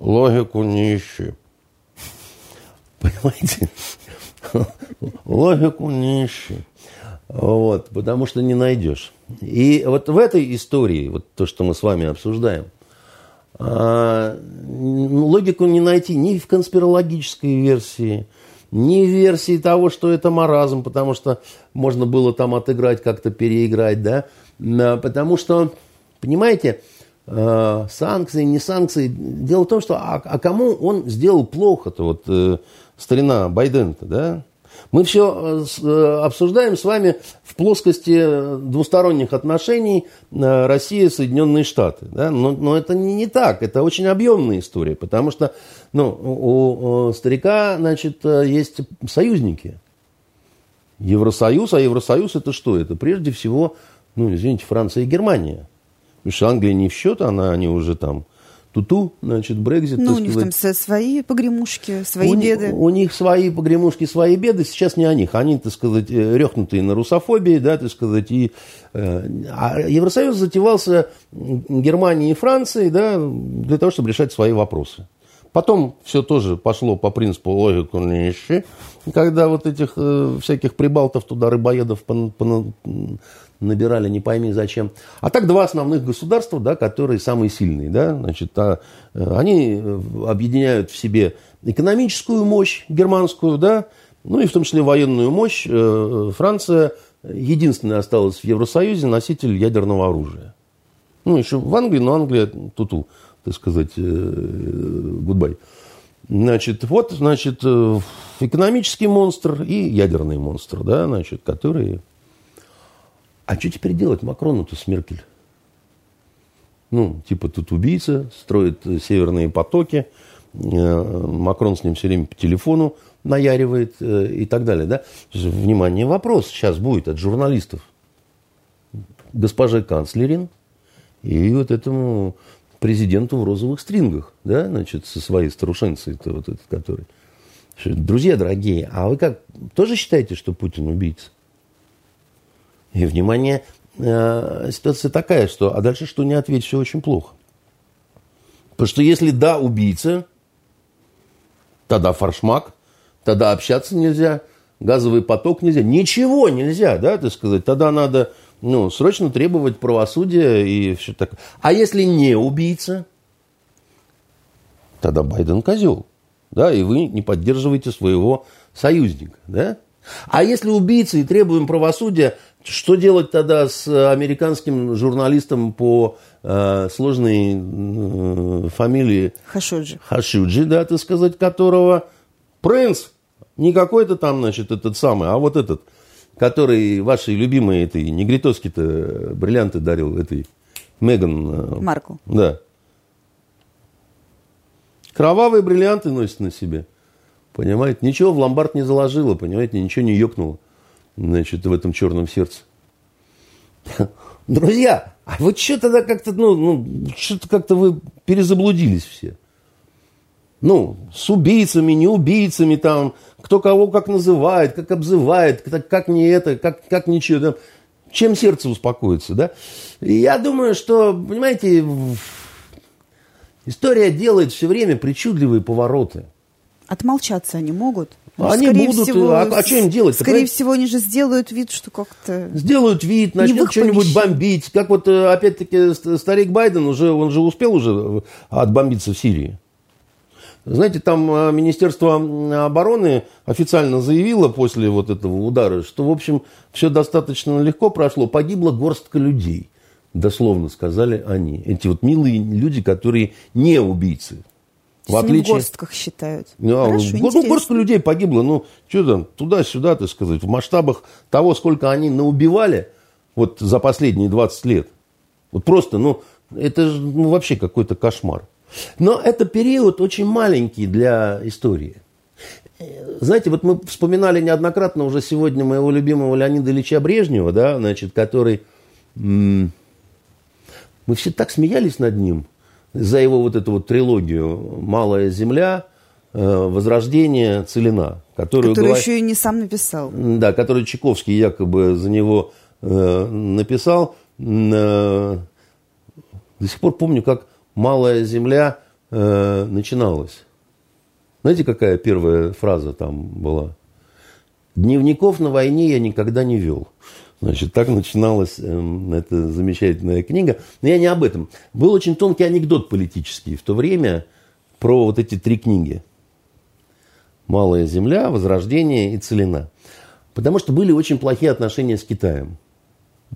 логику не ищи. Понимаете? Логику не ищи. Вот, потому что не найдешь. И вот в этой истории, вот то, что мы с вами обсуждаем, логику не найти ни в конспирологической версии, ни в версии того, что это маразм, потому что можно было там отыграть, как-то переиграть, да, потому что, понимаете, а, санкции, не санкции. Дело в том, что а, а кому он сделал плохо-то, вот э, старина Байден-то, да? Мы все э, э, обсуждаем с вами в плоскости двусторонних отношений э, Россия Соединенные Штаты. Да? Но, но это не так, это очень объемная история, потому что ну, у, у старика значит, есть союзники. Евросоюз, а Евросоюз это что? Это прежде всего, ну, извините, Франция и Германия. Потому что Англия не в счет, она, они уже там туту, значит, Брекзит. Ну, у них сказать. там свои погремушки, свои у, беды. У них свои погремушки, свои беды. Сейчас не о них. Они, так сказать, э, рехнутые на русофобии, да, так сказать. И, э, а Евросоюз затевался Германией и Францией, да, для того, чтобы решать свои вопросы. Потом все тоже пошло по принципу логику нищи, когда вот этих э, всяких прибалтов туда, рыбоедов пон, пон, набирали не пойми зачем. А так два основных государства, да, которые самые сильные. Да, значит, а, э, они э, объединяют в себе экономическую мощь германскую, да, ну и в том числе военную мощь. Э, Франция единственная осталась в Евросоюзе носитель ядерного оружия. Ну, еще в Англии, но Англия туту, так сказать, гудбай. Значит, вот, значит, экономический монстр и ядерный монстр, да, значит, которые а что теперь делать Макрону-то с Меркель? Ну, типа тут убийца, строит северные потоки, э, Макрон с ним все время по телефону наяривает э, и так далее. Да? Внимание, вопрос сейчас будет от журналистов. Госпоже канцлерин и вот этому президенту в розовых стрингах, да, значит, со своей старушенцей, вот этот, который. Друзья дорогие, а вы как, тоже считаете, что Путин убийца? И, внимание, э, ситуация такая, что, а дальше что не ответить, все очень плохо. Потому что если да, убийца, тогда фаршмак, тогда общаться нельзя, газовый поток нельзя, ничего нельзя, да, так сказать. Тогда надо, ну, срочно требовать правосудия и все такое. А если не убийца, тогда Байден козел, да, и вы не поддерживаете своего союзника, да. А если убийцы и требуем правосудия, что делать тогда с американским журналистом по э, сложной э, фамилии Хашуджи. Хашуджи, да, так сказать, которого принц, не какой-то там, значит, этот самый, а вот этот, который вашей любимой этой негритоски-то бриллианты дарил этой Меган. Э, Маркл. Да. Кровавые бриллианты носит на себе. Понимаете? Ничего в ломбард не заложила, понимаете? Ничего не ёкнуло значит, в этом черном сердце. Друзья, а вы что тогда как-то, ну, ну что-то как-то вы перезаблудились все. Ну, с убийцами, не убийцами, там, кто кого как называет, как обзывает, как, как не это, как, как ничего. Да? Чем сердце успокоится, да? И я думаю, что, понимаете, история делает все время причудливые повороты. Отмолчаться они могут? Ну, они будут, всего, а, а что им делать? Скорее понимаете? всего, они же сделают вид, что как-то... Сделают вид, начнут что-нибудь бомбить. Как вот, э, опять-таки, старик Байден, уже, он же успел уже отбомбиться в Сирии. Знаете, там э, Министерство обороны официально заявило после вот этого удара, что, в общем, все достаточно легко прошло. Погибла горстка людей, дословно сказали они. Эти вот милые люди, которые не убийцы. В отличие... в горстках считают. Ну, а Хорошо, ну, горстка людей погибло. Ну, что там, туда-сюда, так сказать, в масштабах того, сколько они наубивали вот за последние 20 лет. Вот просто, ну, это же ну, вообще какой-то кошмар. Но это период очень маленький для истории. Знаете, вот мы вспоминали неоднократно уже сегодня моего любимого Леонида Ильича Брежнева, да, значит, который... Мы все так смеялись над ним за его вот эту вот трилогию «Малая земля», э, «Возрождение», «Целина». Которую, которую еще и не сам написал. Да, который Чайковский якобы за него э, написал. Э, до сих пор помню, как «Малая земля» э, начиналась. Знаете, какая первая фраза там была? Дневников на войне я никогда не вел. Значит, так начиналась э, эта замечательная книга. Но я не об этом. Был очень тонкий анекдот политический в то время про вот эти три книги. «Малая земля», «Возрождение» и «Целина». Потому что были очень плохие отношения с Китаем.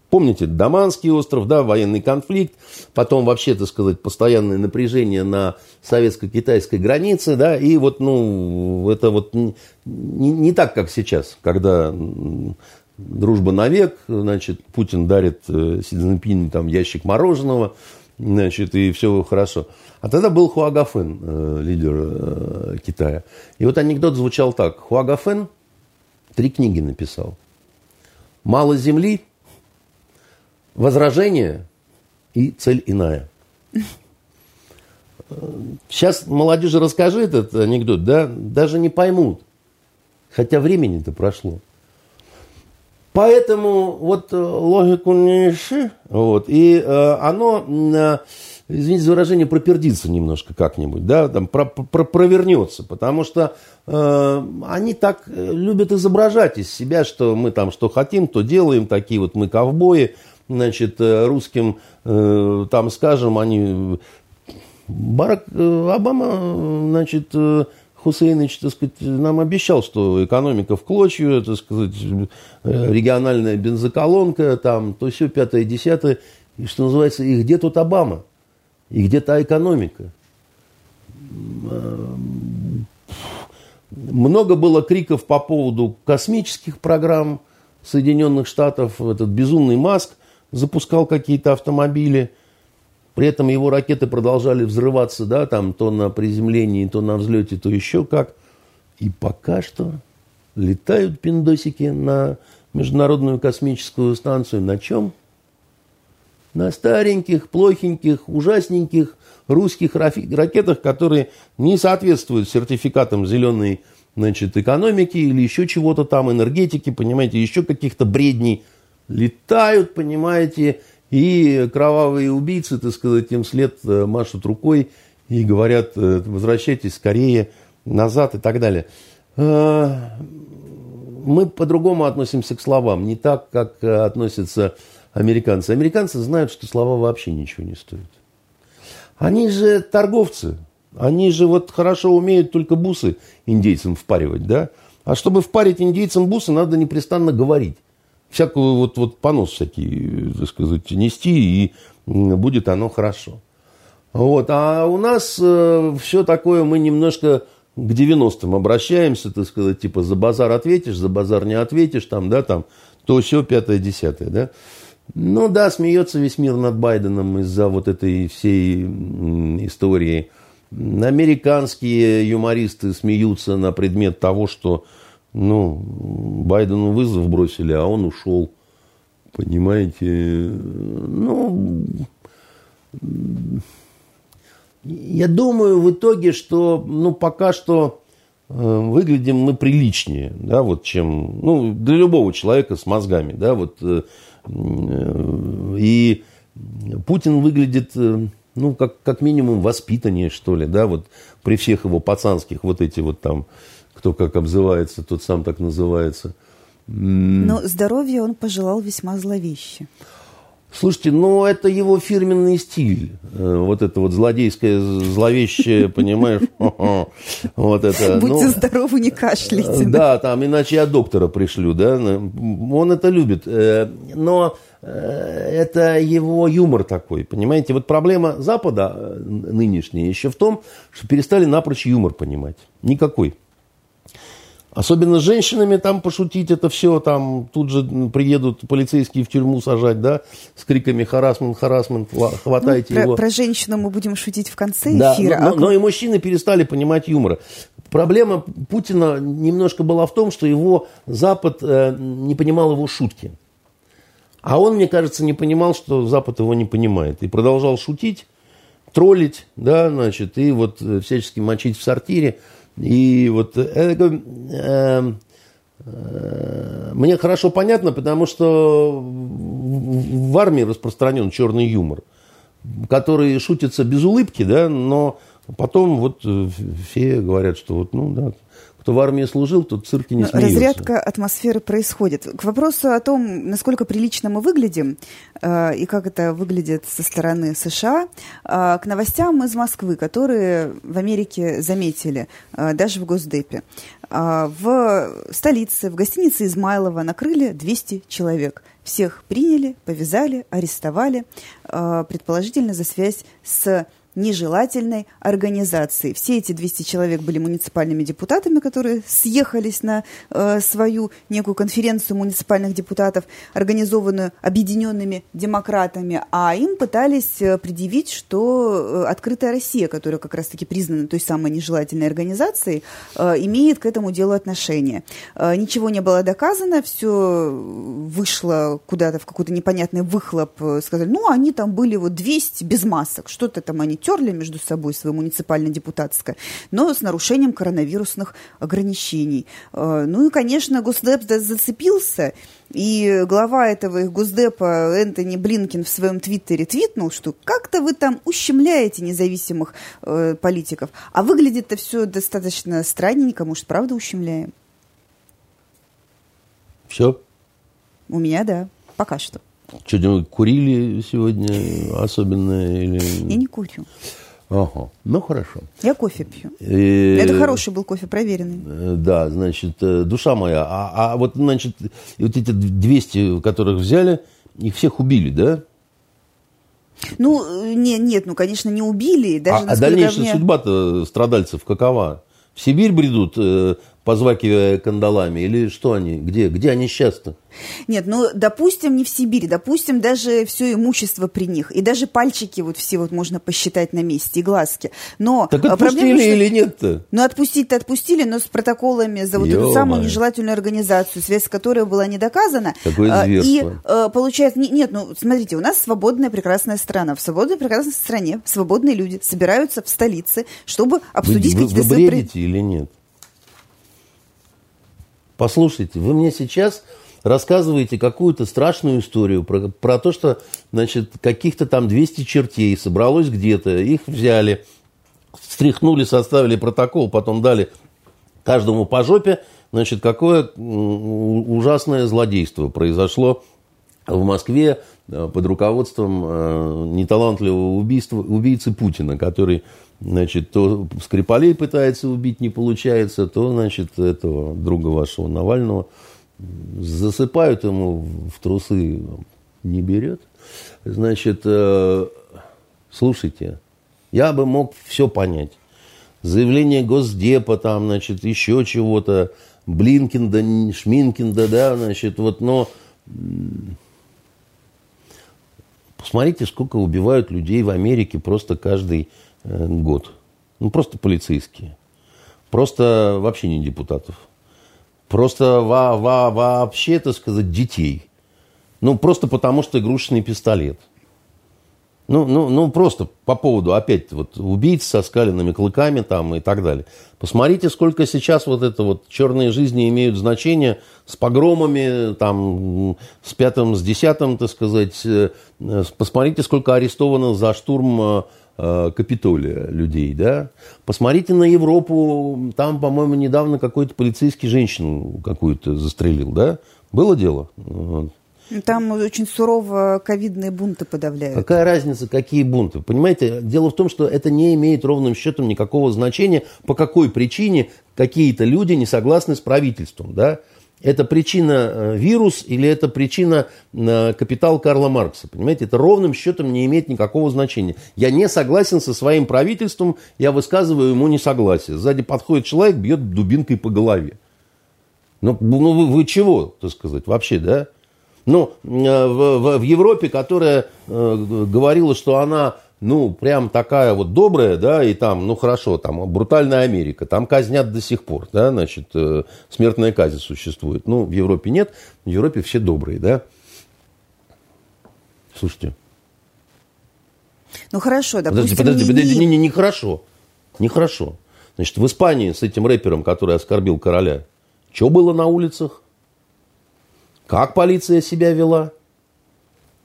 Помните, Даманский остров, да, военный конфликт, потом вообще, так сказать, постоянное напряжение на советско-китайской границе, да, и вот, ну, это вот не, не так, как сейчас, когда дружба навек, значит, Путин дарит э, Си Цзиньпиню там ящик мороженого, значит, и все хорошо. А тогда был Хуагафен, э, лидер э, Китая. И вот анекдот звучал так. Хуагафен три книги написал. «Мало земли», возражение и цель иная. Сейчас молодежи расскажи этот анекдот, да, даже не поймут. Хотя времени-то прошло. Поэтому вот э, логику не ищи, вот, и э, оно, э, извините за выражение, пропердится немножко как-нибудь, да, там про, про, провернется, потому что э, они так любят изображать из себя, что мы там что хотим, то делаем, такие вот мы ковбои, значит, э, русским, э, там, скажем, они... Барак э, Обама, значит, Хусейнович, так сказать, нам обещал, что экономика в клочью, так сказать, региональная бензоколонка, там, то все, пятое, десятое. И что называется, и где тут Обама? И где та экономика? Много было криков по поводу космических программ Соединенных Штатов. Этот безумный Маск – запускал какие-то автомобили. При этом его ракеты продолжали взрываться, да, там то на приземлении, то на взлете, то еще как. И пока что летают пиндосики на Международную космическую станцию. На чем? На стареньких, плохеньких, ужасненьких русских ракетах, которые не соответствуют сертификатам зеленой значит, экономики или еще чего-то там, энергетики, понимаете, еще каких-то бредней – летают, понимаете, и кровавые убийцы, так сказать, им след э, машут рукой и говорят, э, возвращайтесь скорее назад и так далее. Э, мы по-другому относимся к словам, не так, как относятся американцы. Американцы знают, что слова вообще ничего не стоят. Они же торговцы, они же вот хорошо умеют только бусы индейцам впаривать, да? А чтобы впарить индейцам бусы, надо непрестанно говорить всякую вот, вот понос всякий, так сказать, нести, и будет оно хорошо. Вот. А у нас э, все такое, мы немножко к 90-м обращаемся, так сказать, типа за базар ответишь, за базар не ответишь, там, да, там, то все, пятое, десятое, да. Ну да, смеется весь мир над Байденом из-за вот этой всей истории. Американские юмористы смеются на предмет того, что ну, Байдену вызов бросили, а он ушел. Понимаете? Ну, я думаю в итоге, что ну, пока что э, выглядим мы приличнее, да, вот чем, ну, для любого человека с мозгами, да, вот, э, э, и Путин выглядит, ну, как, как минимум воспитаннее, что ли, да, вот при всех его пацанских вот эти вот там кто как обзывается, тот сам так называется. Но здоровье он пожелал весьма зловеще. Слушайте, ну это его фирменный стиль. Э, вот это вот злодейское, зловещее, понимаешь? Вот это. Будьте ну, здоровы, не кашляйте. Да, там, иначе я доктора пришлю, да. Он это любит. Э, но э, это его юмор такой, понимаете? Вот проблема Запада нынешняя еще в том, что перестали напрочь юмор понимать. Никакой. Особенно с женщинами там пошутить, это все, там тут же приедут полицейские в тюрьму сажать, да, с криками «харасмент, харасмент, хватайте ну, его». Про женщину мы будем шутить в конце да, эфира. Но, а... но и мужчины перестали понимать юмора. Проблема Путина немножко была в том, что его Запад э, не понимал его шутки. А он, мне кажется, не понимал, что Запад его не понимает. И продолжал шутить, троллить, да, значит, и вот э, всячески мочить в сортире. И вот это, э, э, мне хорошо понятно, потому что в армии распространен черный юмор, который шутится без улыбки, да, но потом вот э, все говорят, что вот, ну да, кто в армии служил, тот в цирке не смеется. Разрядка атмосферы происходит. К вопросу о том, насколько прилично мы выглядим э, и как это выглядит со стороны США, э, к новостям из Москвы, которые в Америке заметили, э, даже в Госдепе. Э, в столице, в гостинице Измайлова накрыли 200 человек. Всех приняли, повязали, арестовали, э, предположительно за связь с нежелательной организации. Все эти 200 человек были муниципальными депутатами, которые съехались на э, свою некую конференцию муниципальных депутатов, организованную объединенными демократами, а им пытались э, предъявить, что э, «Открытая Россия», которая как раз-таки признана той самой нежелательной организацией, э, имеет к этому делу отношение. Э, ничего не было доказано, все вышло куда-то в какой-то непонятный выхлоп, э, сказали, ну, они там были вот 200 без масок, что-то там они терли между собой свое муниципально-депутатское, но с нарушением коронавирусных ограничений. Э, ну и, конечно, Госдеп зацепился, и глава этого их Госдепа Энтони Блинкин в своем твиттере твитнул, что как-то вы там ущемляете независимых э, политиков. А выглядит-то все достаточно странненько, может, правда ущемляем? Все? У меня, да, пока что. Что-нибудь курили сегодня особенно? Или... Я не курю. Ага, ну хорошо. Я кофе пью. И... Это хороший был кофе, проверенный. Э, да, значит, э, душа моя. А, а вот, значит, вот эти 200, которых взяли, их всех убили, да? Ну, не, нет, ну, конечно, не убили. Даже, а, а дальнейшая мне... судьба-то страдальцев какова? В Сибирь бредут, э, позвакивая кандалами? Или что они? Где, где они сейчас-то? Нет, ну, допустим, не в Сибири, допустим, даже все имущество при них, и даже пальчики вот все вот можно посчитать на месте, и глазки. Но так а отпустили проблема, что... или нет-то? Ну, отпустить-то отпустили, но с протоколами за вот эту самую нежелательную организацию, связь с которой была не доказана. Какое а, И э, получается, нет, ну, смотрите, у нас свободная прекрасная страна. В свободной прекрасной стране свободные люди собираются в столице, чтобы обсудить какие-то... Вы, вы бредите или нет? Послушайте, вы мне сейчас рассказываете какую-то страшную историю про, про то, что, значит, каких-то там 200 чертей собралось где-то, их взяли, стряхнули, составили протокол, потом дали каждому по жопе, значит, какое ужасное злодейство произошло в Москве э, под руководством э, неталантливого убийства, убийцы Путина, который Значит, то Скрипалей пытается убить, не получается, то, значит, этого друга вашего Навального засыпают ему в трусы, не берет. Значит, э, слушайте, я бы мог все понять. Заявление Госдепа, там, значит, еще чего-то, Блинкинда, Шминкинда, да, значит, вот, но посмотрите, сколько убивают людей в Америке просто каждый год. Ну, просто полицейские. Просто вообще не депутатов. Просто во, во, вообще, так сказать, детей. Ну, просто потому что игрушечный пистолет. Ну, ну, ну, просто по поводу, опять, вот, убийц со скаленными клыками там и так далее. Посмотрите, сколько сейчас вот это вот черные жизни имеют значение с погромами, там, с пятым, с десятым, так сказать. Э, посмотрите, сколько арестовано за штурм э, Э, Капитолия людей, да. Посмотрите на Европу, там, по-моему, недавно какой-то полицейский женщину какую-то застрелил, да. Было дело? Там очень сурово ковидные бунты подавляют. Какая разница, какие бунты? Понимаете, дело в том, что это не имеет ровным счетом никакого значения, по какой причине какие-то люди не согласны с правительством, да. Это причина э, вирус или это причина э, капитал Карла Маркса? Понимаете, это ровным счетом не имеет никакого значения. Я не согласен со своим правительством, я высказываю ему несогласие. Сзади подходит человек, бьет дубинкой по голове. Ну, ну вы, вы чего, так сказать, вообще, да? Ну, в, в, в Европе, которая э, говорила, что она, ну, прям такая вот добрая, да, и там, ну, хорошо, там, брутальная Америка, там казнят до сих пор, да, значит, э, смертная казнь существует. Ну, в Европе нет, в Европе все добрые, да. Слушайте. Ну, хорошо, допустим, Подожди, подожди, подожди, не, не, не хорошо, не хорошо. Значит, в Испании с этим рэпером, который оскорбил короля, что было на улицах? Как полиция себя вела?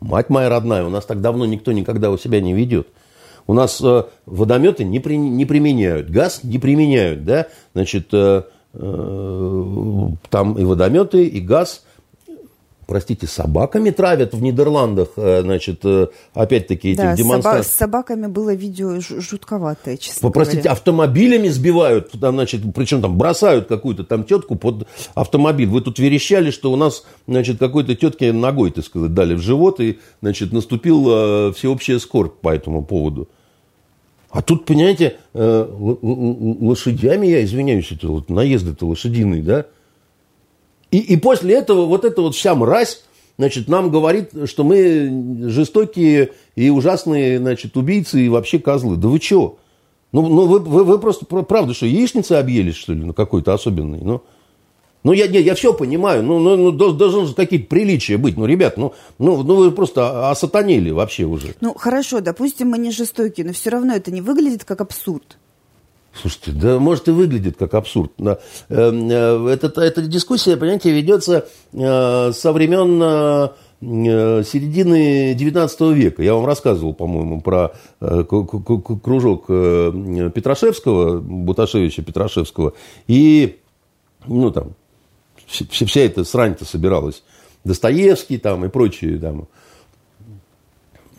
Мать моя родная, у нас так давно никто никогда у себя не ведет. У нас э, водометы не, при, не применяют, газ не применяют, да? Значит, э, э, там и водометы, и газ простите, собаками травят в Нидерландах, э, значит, э, опять-таки этих да, демонстраций. с собаками было видео жутковатое, честно Простите, говоря. автомобилями сбивают, там, значит, причем там бросают какую-то там тетку под автомобиль. Вы тут верещали, что у нас, значит, какой-то тетке ногой, так сказать, дали в живот, и, значит, наступил э, всеобщая скорбь по этому поводу. А тут, понимаете, лошадями, я извиняюсь, это вот наезды-то лошадиные, да, и, и после этого вот эта вот вся мразь, значит, нам говорит, что мы жестокие и ужасные, значит, убийцы и вообще козлы. Да вы чего? Ну, ну вы, вы, вы просто, правда, что, яичницы объелись, что ли, ну, какой-то особенный? Ну, ну я, я, я все понимаю, ну, ну, ну должны же какие-то приличия быть. Ну, ребят, ну, ну, ну вы просто осатанели вообще уже. Ну, хорошо, допустим, мы не жестокие, но все равно это не выглядит как абсурд. Слушайте, да может и выглядит как абсурд. Эм, э, эта, эта дискуссия, понимаете, ведется э, со времен э, середины XIX века. Я вам рассказывал, по-моему, про кружок Петрашевского, Буташевича Петрашевского. И, ну, там, вся эта срань-то собиралась. Достоевский там и прочие там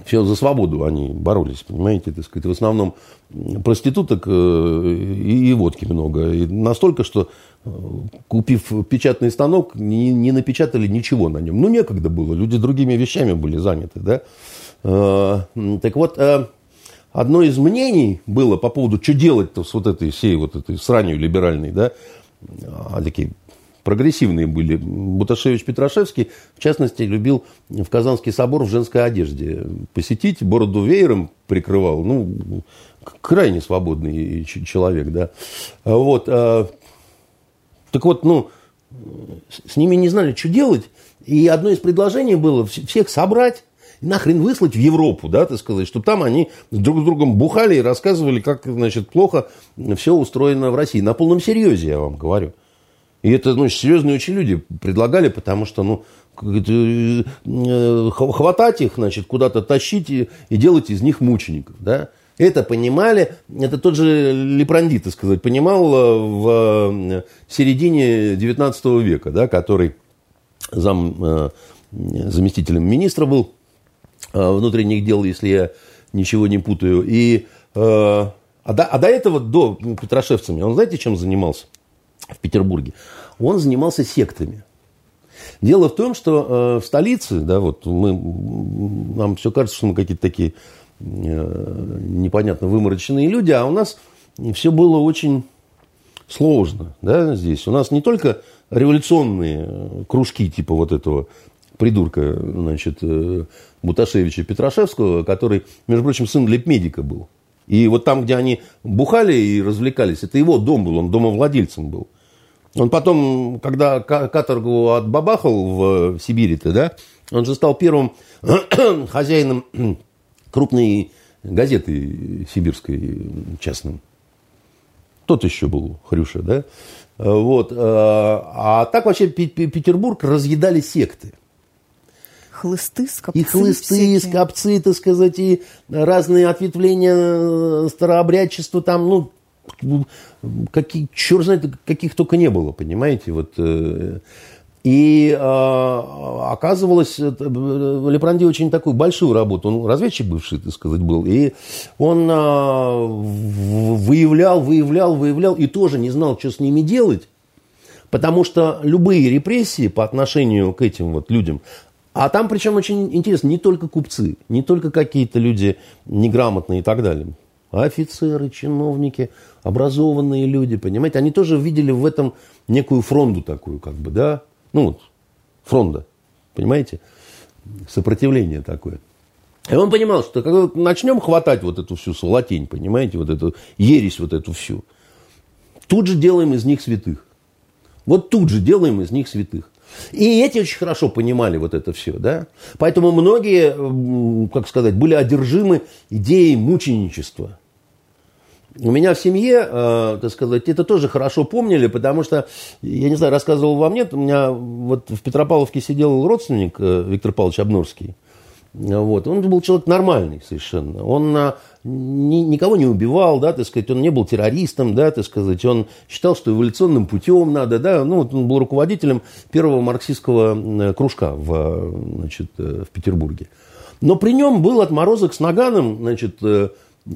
все за свободу они боролись, понимаете, так сказать. В основном проституток э, и, и водки много. И настолько, что э, купив печатный станок, не, не напечатали ничего на нем. Ну, некогда было, люди другими вещами были заняты, да. Э, так вот, одно из мнений было по поводу, что делать-то с вот этой всей вот этой сранью либеральной, да, такие прогрессивные были. Буташевич Петрашевский, в частности, любил в Казанский собор в женской одежде посетить, бороду веером прикрывал. Ну, крайне свободный человек, да. Вот. А, так вот, ну, с ними не знали, что делать. И одно из предложений было всех собрать нахрен выслать в Европу, да, так сказать, чтобы там они друг с другом бухали и рассказывали, как, значит, плохо все устроено в России. На полном серьезе, я вам говорю. И это ну, серьезные очень люди предлагали, потому что ну, э, хватать их, значит, куда-то тащить и, и делать из них мучеников. Да? Это понимали, это тот же Лепранди, так сказать, понимал э, в э, середине 19 века, да, который зам, заместителем министра был внутренних дел, если я ничего не путаю. И, а, до, а до этого, до Петрошевцами, он знаете, чем занимался? В Петербурге, он занимался сектами. Дело в том, что э, в столице, да, вот мы, нам все кажется, что мы какие-то такие э, непонятно вымороченные люди, а у нас все было очень сложно, да, здесь. У нас не только революционные кружки типа вот этого придурка, значит, э, Буташевича Петрашевского, который, между прочим, сын лепмедика был. И вот там, где они бухали и развлекались, это его дом был, он домовладельцем был. Он потом, когда каторгу отбабахал в Сибири-то, да, он же стал первым хозяином крупной газеты сибирской частным. Тот еще был Хрюша, да. Вот. А, а так вообще Петербург разъедали секты. Хлысты, скопцы. И хлысты, всякие. скопцы, так сказать, и разные ответвления старообрядчества там, ну, какие, черт знает, каких только не было, понимаете, вот. Э, и а, оказывалось, Лепранди очень такую большую работу, он разведчик бывший, так сказать, был, и он а, выявлял, выявлял, выявлял, и тоже не знал, что с ними делать, потому что любые репрессии по отношению к этим вот людям, а там причем очень интересно, не только купцы, не только какие-то люди неграмотные и так далее, офицеры, чиновники, образованные люди, понимаете, они тоже видели в этом некую фронду такую, как бы, да, ну вот, фронда, понимаете, сопротивление такое. И он понимал, что когда начнем хватать вот эту всю латень, понимаете, вот эту ересь вот эту всю, тут же делаем из них святых. Вот тут же делаем из них святых. И эти очень хорошо понимали вот это все, да. Поэтому многие, как сказать, были одержимы идеей мученичества. У меня в семье, э, так сказать, это тоже хорошо помнили, потому что, я не знаю, рассказывал вам нет, у меня вот в Петропавловке сидел родственник э, Виктор Павлович Обнорский. Вот. Он был человек нормальный совершенно. Он а, ни, никого не убивал, да, так сказать, он не был террористом, да, так сказать, он считал, что эволюционным путем надо, да, ну, вот он был руководителем первого марксистского кружка в, значит, э, в Петербурге. Но при нем был отморозок с наганом, значит, э,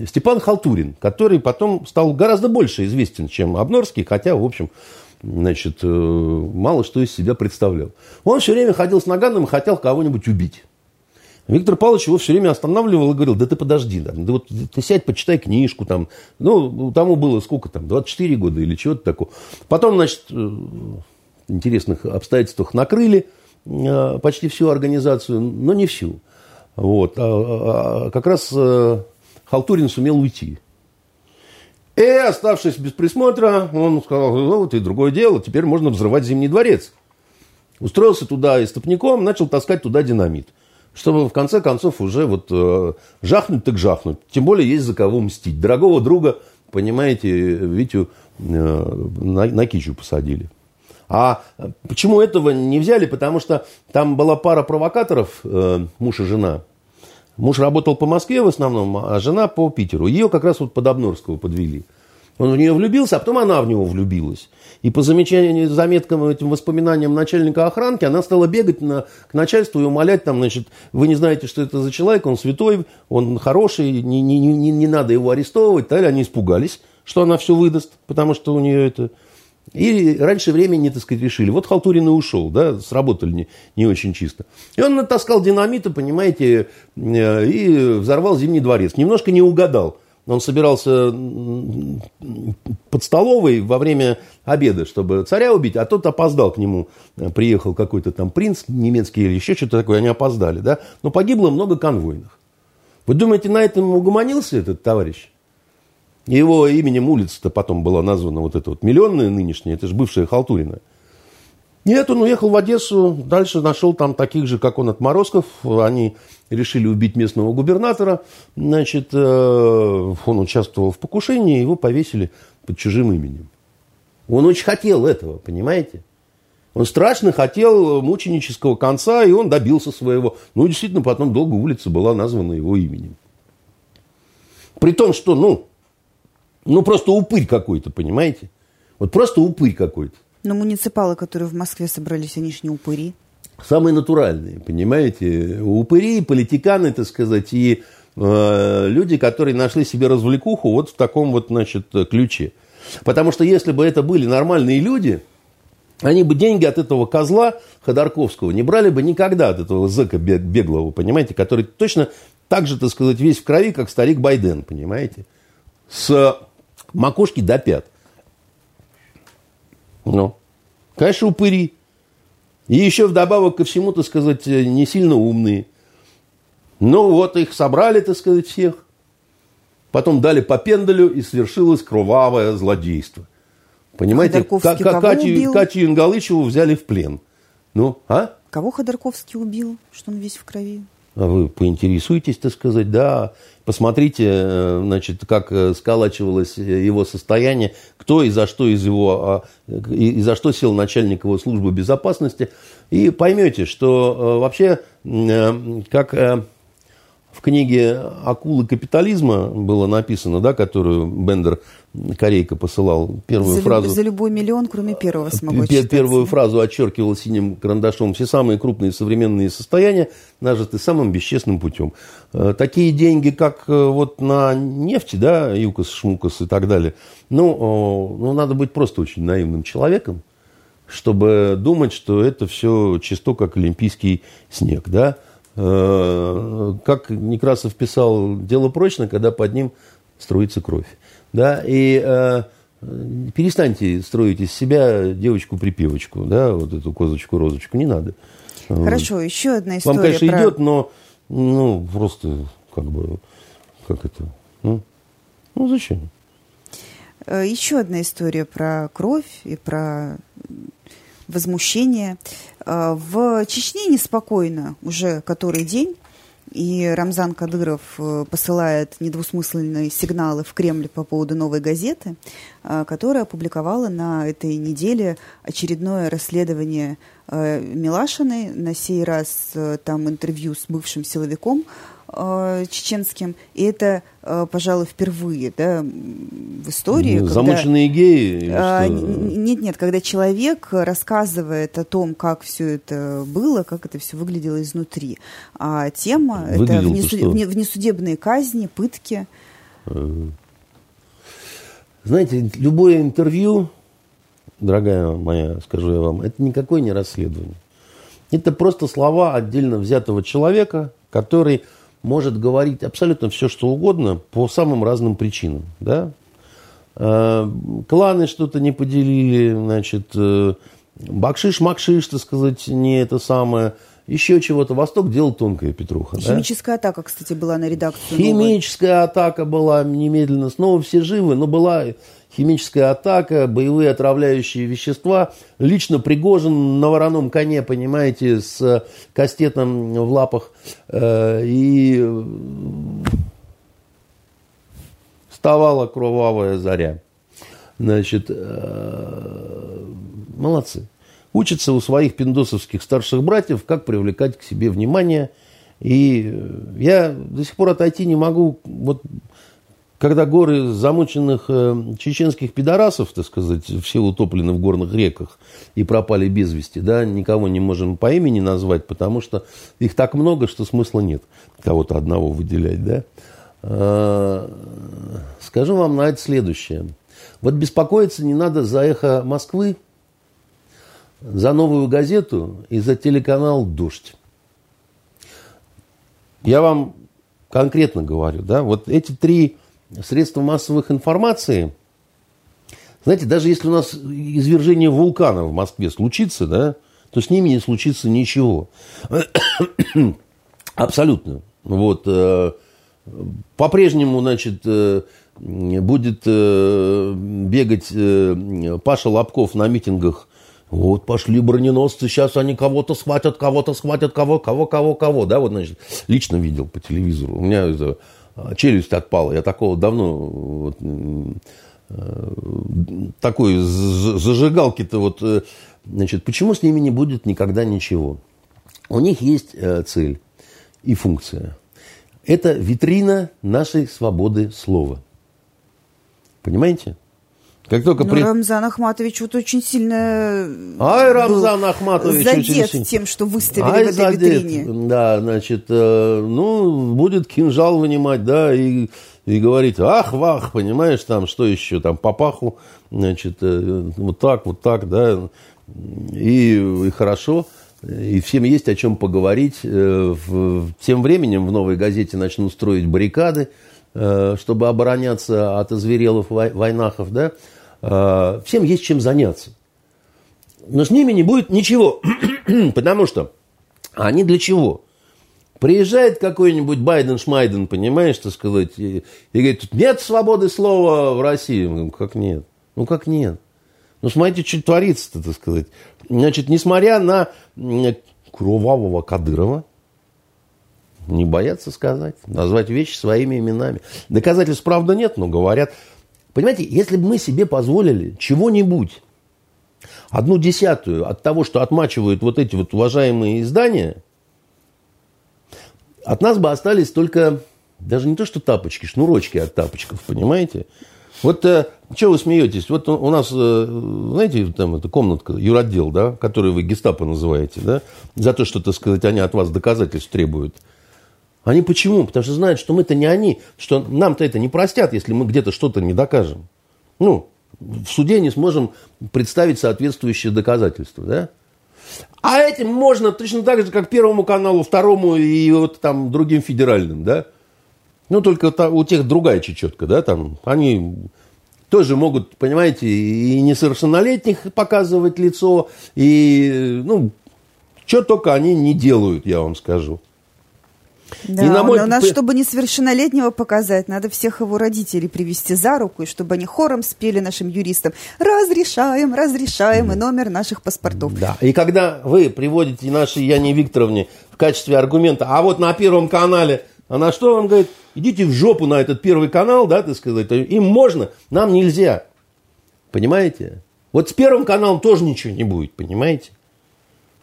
Степан Халтурин, который потом стал гораздо больше известен, чем Обнорский, хотя, в общем, значит, э, мало что из себя представлял. Он все время ходил с наганом и хотел кого-нибудь убить. Виктор Павлович его все время останавливал и говорил, да ты подожди, да, да вот ты сядь, почитай книжку, там, ну, тому было сколько там, 24 года или чего-то такого. Потом, значит, э, интересных обстоятельствах накрыли э, почти всю организацию, но не всю. Вот. А, а, а как раз Халтурин сумел уйти. И, оставшись без присмотра, он сказал, ну, вот и другое дело, теперь можно взрывать Зимний дворец. Устроился туда истопником, начал таскать туда динамит чтобы в конце концов уже вот э, жахнуть так жахнуть. Тем более есть за кого мстить. Дорогого друга, понимаете, Витю э, на, на кичу посадили. А почему этого не взяли? Потому что там была пара провокаторов, э, муж и жена. Муж работал по Москве в основном, а жена по Питеру. Ее как раз вот под Обнорского подвели. Он в нее влюбился, а потом она в него влюбилась. И по замечанию, заметкам, этим воспоминаниям начальника охранки, она стала бегать на, к начальству и умолять, там, значит, вы не знаете, что это за человек, он святой, он хороший, не, не, не, не надо его арестовывать. Далее они испугались, что она все выдаст, потому что у нее это... И раньше времени, так сказать, решили. Вот Халтурин и ушел, да, сработали не, не очень чисто. И он натаскал динамита, понимаете, э, и взорвал Зимний дворец. Немножко не угадал он собирался под столовой во время обеда, чтобы царя убить, а тот опоздал к нему. Приехал какой-то там принц немецкий или еще что-то такое, они опоздали, да. Но погибло много конвойных. Вы думаете, на этом угомонился этот товарищ? Его именем улица-то потом была названа вот эта вот миллионная нынешняя, это же бывшая Халтурина. Нет, он уехал в Одессу, дальше нашел там таких же, как он, отморозков. Они решили убить местного губернатора. Значит, э, он участвовал в покушении, его повесили под чужим именем. Он очень хотел этого, понимаете? Он страшно хотел мученического конца, и он добился своего. Ну, действительно, потом долго улица была названа его именем. При том, что, ну, ну просто упырь какой-то, понимаете? Вот просто упырь какой-то. Но муниципалы, которые в Москве собрались, они же не упыри. Самые натуральные, понимаете? Упыри, политиканы, так сказать, и э, люди, которые нашли себе развлекуху вот в таком вот, значит, ключе. Потому что если бы это были нормальные люди, они бы деньги от этого козла Ходорковского не брали бы никогда от этого зэка беглого, понимаете, который точно так же, так сказать, весь в крови, как старик Байден, понимаете, с макушки до пят. Ну, конечно, упыри. И еще вдобавок ко всему, так сказать, не сильно умные. Ну, вот их собрали, так сказать, всех. Потом дали по пендалю, и свершилось кровавое злодейство. Понимаете, как, Катю, Катю Ингалычеву взяли в плен. Ну, а? Кого Ходорковский убил, что он весь в крови? А вы поинтересуетесь, так сказать, да, посмотрите, э, значит, как э, сколачивалось его состояние, кто и за что из его, а, и за что сел начальник его службы безопасности, и поймете, что э, вообще, как в книге «Акулы капитализма» было написано, да, которую Бендер Корейка посылал первую за фразу. за любой миллион, кроме первого смогу читать. Первую фразу отчеркивал синим карандашом. Все самые крупные современные состояния нажиты самым бесчестным путем. Э, такие деньги, как э, вот на нефти, да, ЮКОС, ШМУКОС и так далее, ну, ну, надо быть просто очень наивным человеком, чтобы думать, что это все чисто как олимпийский снег, да. Э, как Некрасов писал, дело прочно, когда под ним строится кровь. Да, и э, перестаньте строить из себя девочку-припевочку, да, вот эту козочку-розочку, не надо. Хорошо, еще одна история. Вам, конечно, про... идет, но ну, просто как бы, как это, ну, ну зачем? Э, еще одна история про кровь и про возмущение. Э, в Чечне неспокойно уже который день. И Рамзан Кадыров э, посылает недвусмысленные сигналы в Кремль по поводу новой газеты, которая опубликовала на этой неделе очередное расследование Милашиной. На сей раз там интервью с бывшим силовиком э, чеченским, и это, э, пожалуй, впервые да, в истории. Ну, замученные когда, геи? Э, нет, нет, когда человек рассказывает о том, как все это было, как это все выглядело изнутри. А тема – это внесуд... внесудебные казни, пытки. Э, знаете, любое интервью, дорогая моя, скажу я вам, это никакое не расследование. Это просто слова отдельно взятого человека, который может говорить абсолютно все, что угодно по самым разным причинам. Да? Э, кланы что-то не поделили, значит, э, бакшиш-макшиш, так сказать, не это самое, еще чего-то. Восток делал тонкая Петруха. Химическая да? атака, кстати, была на редакцию. Химическая новой. атака была немедленно. Снова все живы, но была химическая атака, боевые отравляющие вещества. Лично Пригожин на вороном коне, понимаете, с кастетом в лапах. Э, и вставала кровавая заря. Значит, э, молодцы. Учатся у своих пиндосовских старших братьев, как привлекать к себе внимание. И я до сих пор отойти не могу. Вот когда горы замученных э, чеченских пидорасов, так сказать, все утоплены в горных реках и пропали без вести, да, никого не можем по имени назвать, потому что их так много, что смысла нет кого-то одного выделять, да. А, скажу вам на это следующее. Вот беспокоиться не надо за эхо Москвы, за новую газету и за телеканал «Дождь». Я вам конкретно говорю, да, вот эти три средства массовых информации, знаете, даже если у нас извержение вулкана в Москве случится, да, то с ними не случится ничего. Абсолютно. Вот. Э, по-прежнему, значит, э, будет э, бегать Паша Лобков на митингах. Вот пошли броненосцы, сейчас они кого-то схватят, кого-то схватят, кого, кого, кого, кого, да, вот, значит, лично видел по телевизору. У меня это а, челюсть отпала. Я такого давно вот, э, такой зажигалки-то вот, э, значит, почему с ними не будет никогда ничего? У них есть э, цель и функция. Это витрина нашей свободы слова. Понимаете? Как только ну, при... Рамзан Ахматович вот очень сильно Ай, Рамзан Ахматович задет очень... тем, что выставили Ай, в этой задет. витрине. Да, значит, э, ну, будет кинжал вынимать, да, и, и говорить, ах, вах, понимаешь, там, что еще, там, папаху, значит, э, вот так, вот так, да, и, и хорошо, и всем есть о чем поговорить. Э, тем временем в «Новой газете» начнут строить баррикады, э, чтобы обороняться от озверелых войнахов, да, Э, всем есть чем заняться. Но с ними не будет ничего, потому что они для чего? Приезжает какой-нибудь Байден-Шмайден, понимаешь, так сказать, и, и говорит, нет свободы слова в России. Ну, как нет? Ну, как нет? Ну, смотрите, что творится-то, так сказать. Значит, несмотря на кровавого Кадырова, не боятся сказать, назвать вещи своими именами. Доказательств, правда, нет, но говорят. Понимаете, если бы мы себе позволили чего-нибудь, одну десятую от того, что отмачивают вот эти вот уважаемые издания, от нас бы остались только даже не то, что тапочки, шнурочки от тапочков, понимаете? Вот э, что вы смеетесь? Вот у нас, э, знаете, там эта комнатка, юротдел, да, который вы гестапо называете, да, за то, что, так сказать, они от вас доказательств требуют – они почему? Потому что знают, что мы-то не они, что нам-то это не простят, если мы где-то что-то не докажем. Ну, в суде не сможем представить соответствующие доказательства, да? А этим можно точно так же, как Первому каналу, Второму и вот там другим федеральным, да? Ну, только у тех другая чечетка, да, там, они тоже могут, понимаете, и несовершеннолетних показывать лицо, и, ну, что только они не делают, я вам скажу. Да, и на мой... у нас, чтобы несовершеннолетнего показать, надо всех его родителей привести за руку, и чтобы они хором спели нашим юристам «Разрешаем, разрешаем» и номер наших паспортов. Да, и когда вы приводите нашей Яне Викторовне в качестве аргумента, а вот на Первом канале, она что вам говорит? Идите в жопу на этот Первый канал, да, так сказать, им можно, нам нельзя. Понимаете? Вот с Первым каналом тоже ничего не будет, понимаете?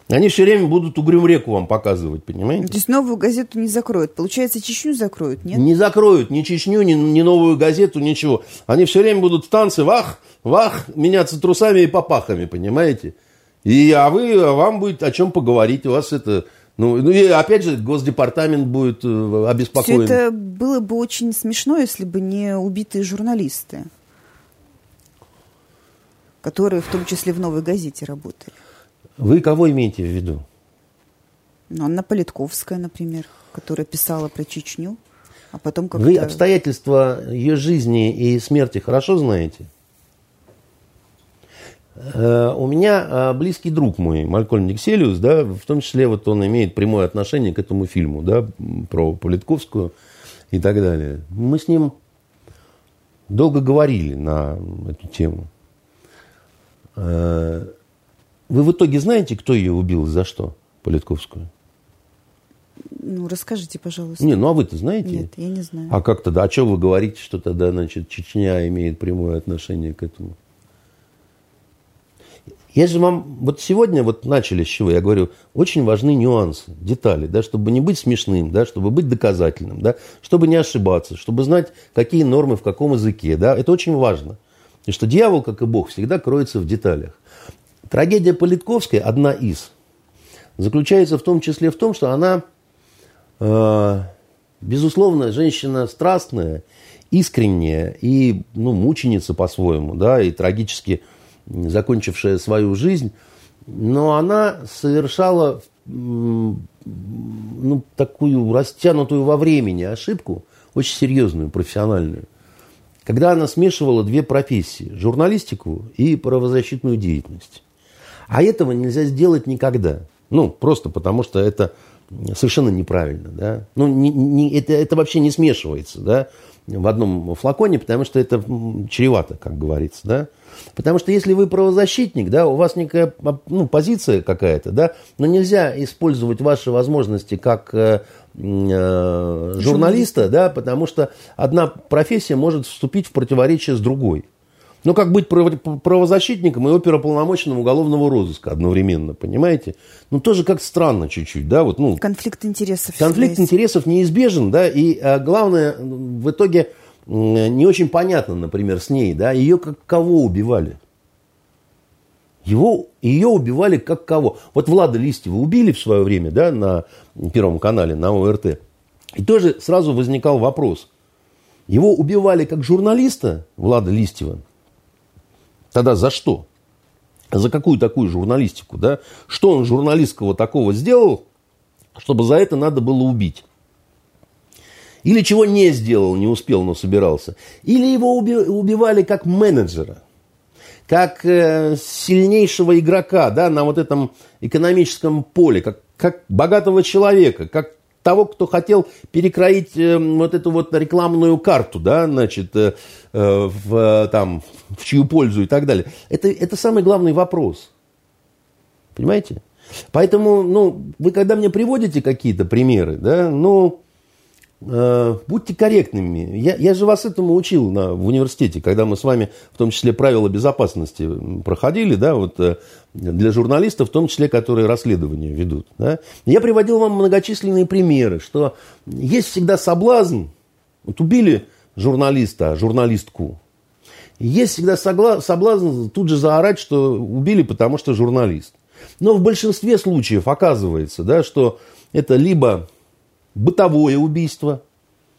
Они все время будут Угрюм реку вам показывать, понимаете? То есть новую газету не закроют. Получается, Чечню закроют, нет? Не закроют ни Чечню, ни, ни новую газету, ничего. Они все время будут в танце, вах, вах, меняться трусами и попахами, понимаете? И, а вы, а вам будет о чем поговорить. У вас это... Ну, ну и опять же, Госдепартамент будет э, обеспокоен. Все это было бы очень смешно, если бы не убитые журналисты, которые в том числе в «Новой газете» работали. Вы кого имеете в виду? Ну, Анна Политковская, например, которая писала про Чечню, а потом как-то... Вы обстоятельства ее жизни и смерти хорошо знаете? Э, у меня э, близкий друг мой, Малькольм Никселиус, да, в том числе вот он имеет прямое отношение к этому фильму, да, про Политковскую и так далее. Мы с ним долго говорили на эту тему. Вы в итоге знаете, кто ее убил и за что, Политковскую? Ну, расскажите, пожалуйста. Не, ну а вы-то знаете? Нет, я не знаю. А как тогда? А что вы говорите, что тогда, значит, Чечня имеет прямое отношение к этому? Я же вам вот сегодня вот начали с чего, я говорю, очень важны нюансы, детали, да, чтобы не быть смешным, да, чтобы быть доказательным, да, чтобы не ошибаться, чтобы знать, какие нормы в каком языке, да, это очень важно. И что дьявол, как и Бог, всегда кроется в деталях. Трагедия Политковской, одна из, заключается в том числе в том, что она, э, безусловно, женщина страстная, искренняя и ну, мученица по-своему, да, и трагически закончившая свою жизнь, но она совершала ну, такую растянутую во времени ошибку, очень серьезную, профессиональную, когда она смешивала две профессии – журналистику и правозащитную деятельность. А этого нельзя сделать никогда. Ну, просто потому что это совершенно неправильно. Да? Ну, не, не, это, это вообще не смешивается да, в одном флаконе, потому что это чревато, как говорится. Да? Потому что если вы правозащитник, да, у вас некая ну, позиция какая-то, да, но нельзя использовать ваши возможности как э, э, журналиста, да, потому что одна профессия может вступить в противоречие с другой. Ну, как быть правозащитником и оперополномоченным уголовного розыска одновременно, понимаете? Ну, тоже как странно чуть-чуть, да? Вот, ну, конфликт интересов. Конфликт интересов неизбежен, да, и а, главное, в итоге не очень понятно, например, с ней, да, ее как кого убивали? Его, ее убивали как кого? Вот Влада Листьева убили в свое время, да, на Первом канале, на ОРТ. И тоже сразу возникал вопрос. Его убивали как журналиста, Влада Листьева, Тогда за что? За какую такую журналистику? Да? Что он журналистского такого сделал, чтобы за это надо было убить? Или чего не сделал, не успел, но собирался? Или его убивали как менеджера? как э, сильнейшего игрока да, на вот этом экономическом поле, как, как богатого человека, как того, кто хотел перекроить э, вот эту вот рекламную карту, да, значит, э, в, там, в чью пользу и так далее. Это, это самый главный вопрос. Понимаете? Поэтому, ну, вы когда мне приводите какие-то примеры, да, ну, Э, будьте корректными. Я, я же вас этому учил на, в университете, когда мы с вами, в том числе, правила безопасности проходили, да, вот э, для журналистов, в том числе, которые расследования ведут. Да. Я приводил вам многочисленные примеры, что есть всегда соблазн, вот убили журналиста, журналистку, есть всегда соблазн тут же заорать, что убили, потому что журналист. Но в большинстве случаев оказывается, да, что это либо бытовое убийство.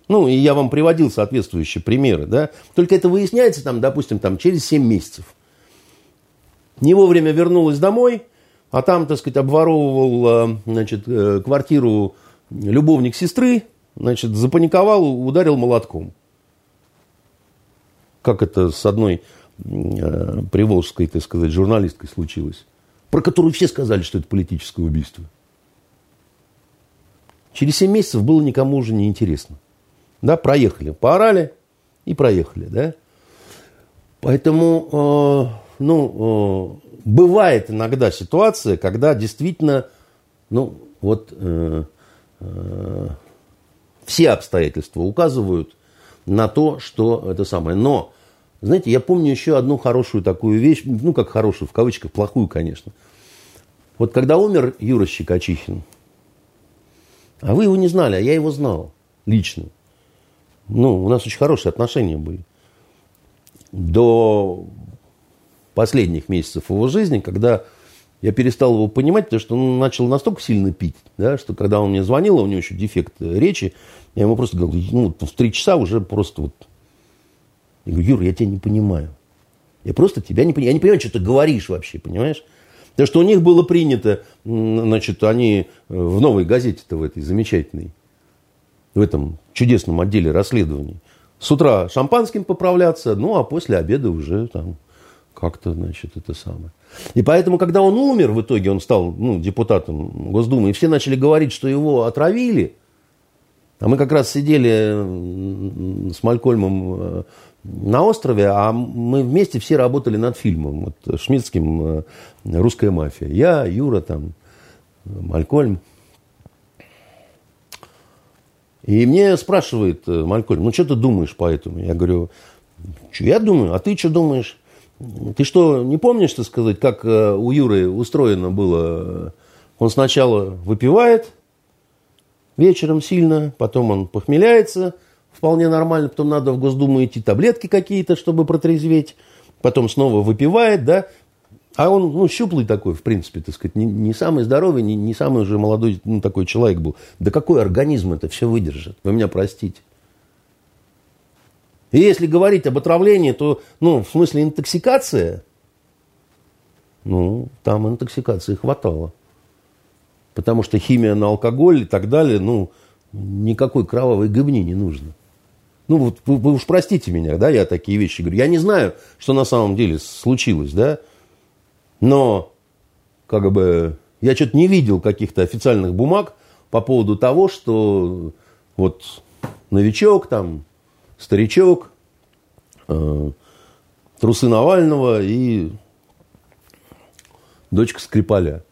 Ну, и я вам приводил соответствующие примеры, да. Только это выясняется, там, допустим, там, через 7 месяцев. Не вовремя вернулась домой, а там, так сказать, обворовывал, э, значит, э, квартиру любовник сестры, значит, запаниковал, ударил молотком. Как это с одной э, приволжской, так сказать, журналисткой случилось, про которую все сказали, что это политическое убийство. Через 7 месяцев было никому уже не интересно. Да, проехали, поорали и проехали, да. Поэтому, э, ну, э, бывает иногда ситуация, когда действительно, ну, вот э, э, все обстоятельства указывают на то, что это самое. Но, знаете, я помню еще одну хорошую такую вещь, ну, как хорошую, в кавычках, плохую, конечно. Вот когда умер Юра Щекочихин, а вы его не знали, а я его знал лично. Ну, у нас очень хорошие отношения были. До последних месяцев его жизни, когда я перестал его понимать, потому что он начал настолько сильно пить, да, что когда он мне звонил, а у него еще дефект речи, я ему просто говорил, ну, в три часа уже просто вот... Я говорю, Юр, я тебя не понимаю. Я просто тебя не понимаю. Я не понимаю, что ты говоришь вообще, понимаешь? Потому что у них было принято, значит, они в новой газете-то в этой замечательной, в этом чудесном отделе расследований, с утра шампанским поправляться, ну, а после обеда уже там как-то, значит, это самое. И поэтому, когда он умер, в итоге он стал ну, депутатом Госдумы, и все начали говорить, что его отравили, а мы как раз сидели с Малькольмом э, на острове, а мы вместе все работали над фильмом, вот, шмидтским э, «Русская мафия». Я, Юра, там, Малькольм. И мне спрашивает э, Малькольм, ну, что ты думаешь по этому? Я говорю, что я думаю, а ты что думаешь? Ты что, не помнишь, так сказать, как э, у Юры устроено было? Он сначала выпивает вечером сильно, потом он похмеляется, вполне нормально, потом надо в Госдуму идти таблетки какие-то, чтобы протрезветь, потом снова выпивает, да, а он, ну, щуплый такой, в принципе, так сказать, не, не самый здоровый, не, не самый уже молодой ну, такой человек был. Да какой организм это все выдержит? Вы меня простите. И если говорить об отравлении, то, ну, в смысле интоксикация, ну, там интоксикации хватало. Потому что химия на алкоголь и так далее, ну, никакой кровавой гыбни не нужно. Ну, вот вы, вы уж простите меня, да, я такие вещи говорю. Я не знаю, что на самом деле случилось, да, но, как бы, я что-то не видел каких-то официальных бумаг по поводу того, что вот новичок там старичок, э, трусы Навального и дочка Скрипаля.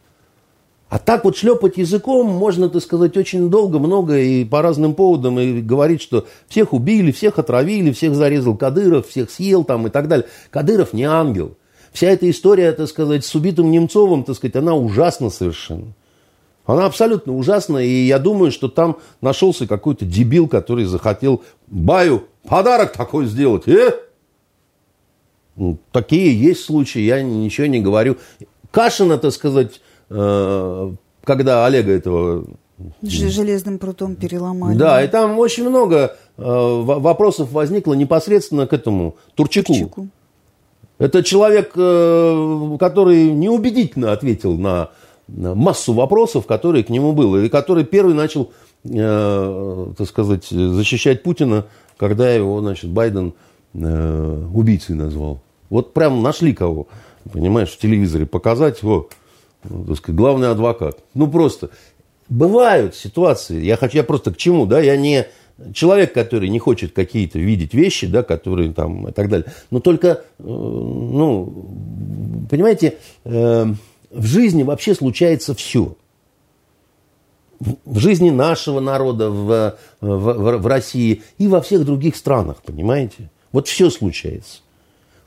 А так вот шлепать языком можно, так сказать, очень долго, много и по разным поводам, и говорить, что всех убили, всех отравили, всех зарезал Кадыров, всех съел там и так далее. Кадыров не ангел. Вся эта история, так сказать, с убитым Немцовым, так сказать, она ужасна совершенно. Она абсолютно ужасна, и я думаю, что там нашелся какой-то дебил, который захотел Баю подарок такой сделать. Э? Ну, такие есть случаи, я ничего не говорю. Кашина, так сказать, когда Олега этого... Железным прутом переломали. Да, и там очень много э, вопросов возникло непосредственно к этому Турчаку. Турчаку. Это человек, э, который неубедительно ответил на массу вопросов, которые к нему было, и который первый начал, э, так сказать, защищать Путина, когда его, значит, Байден э, убийцей назвал. Вот прям нашли кого, понимаешь, в телевизоре показать, его, так сказать, главный адвокат. Ну, просто бывают ситуации, я хочу, я просто к чему, да, я не человек, который не хочет какие-то видеть вещи, да, которые там и так далее, но только, э, ну, понимаете, э, в жизни вообще случается все. В жизни нашего народа в, в, в России и во всех других странах, понимаете? Вот все случается.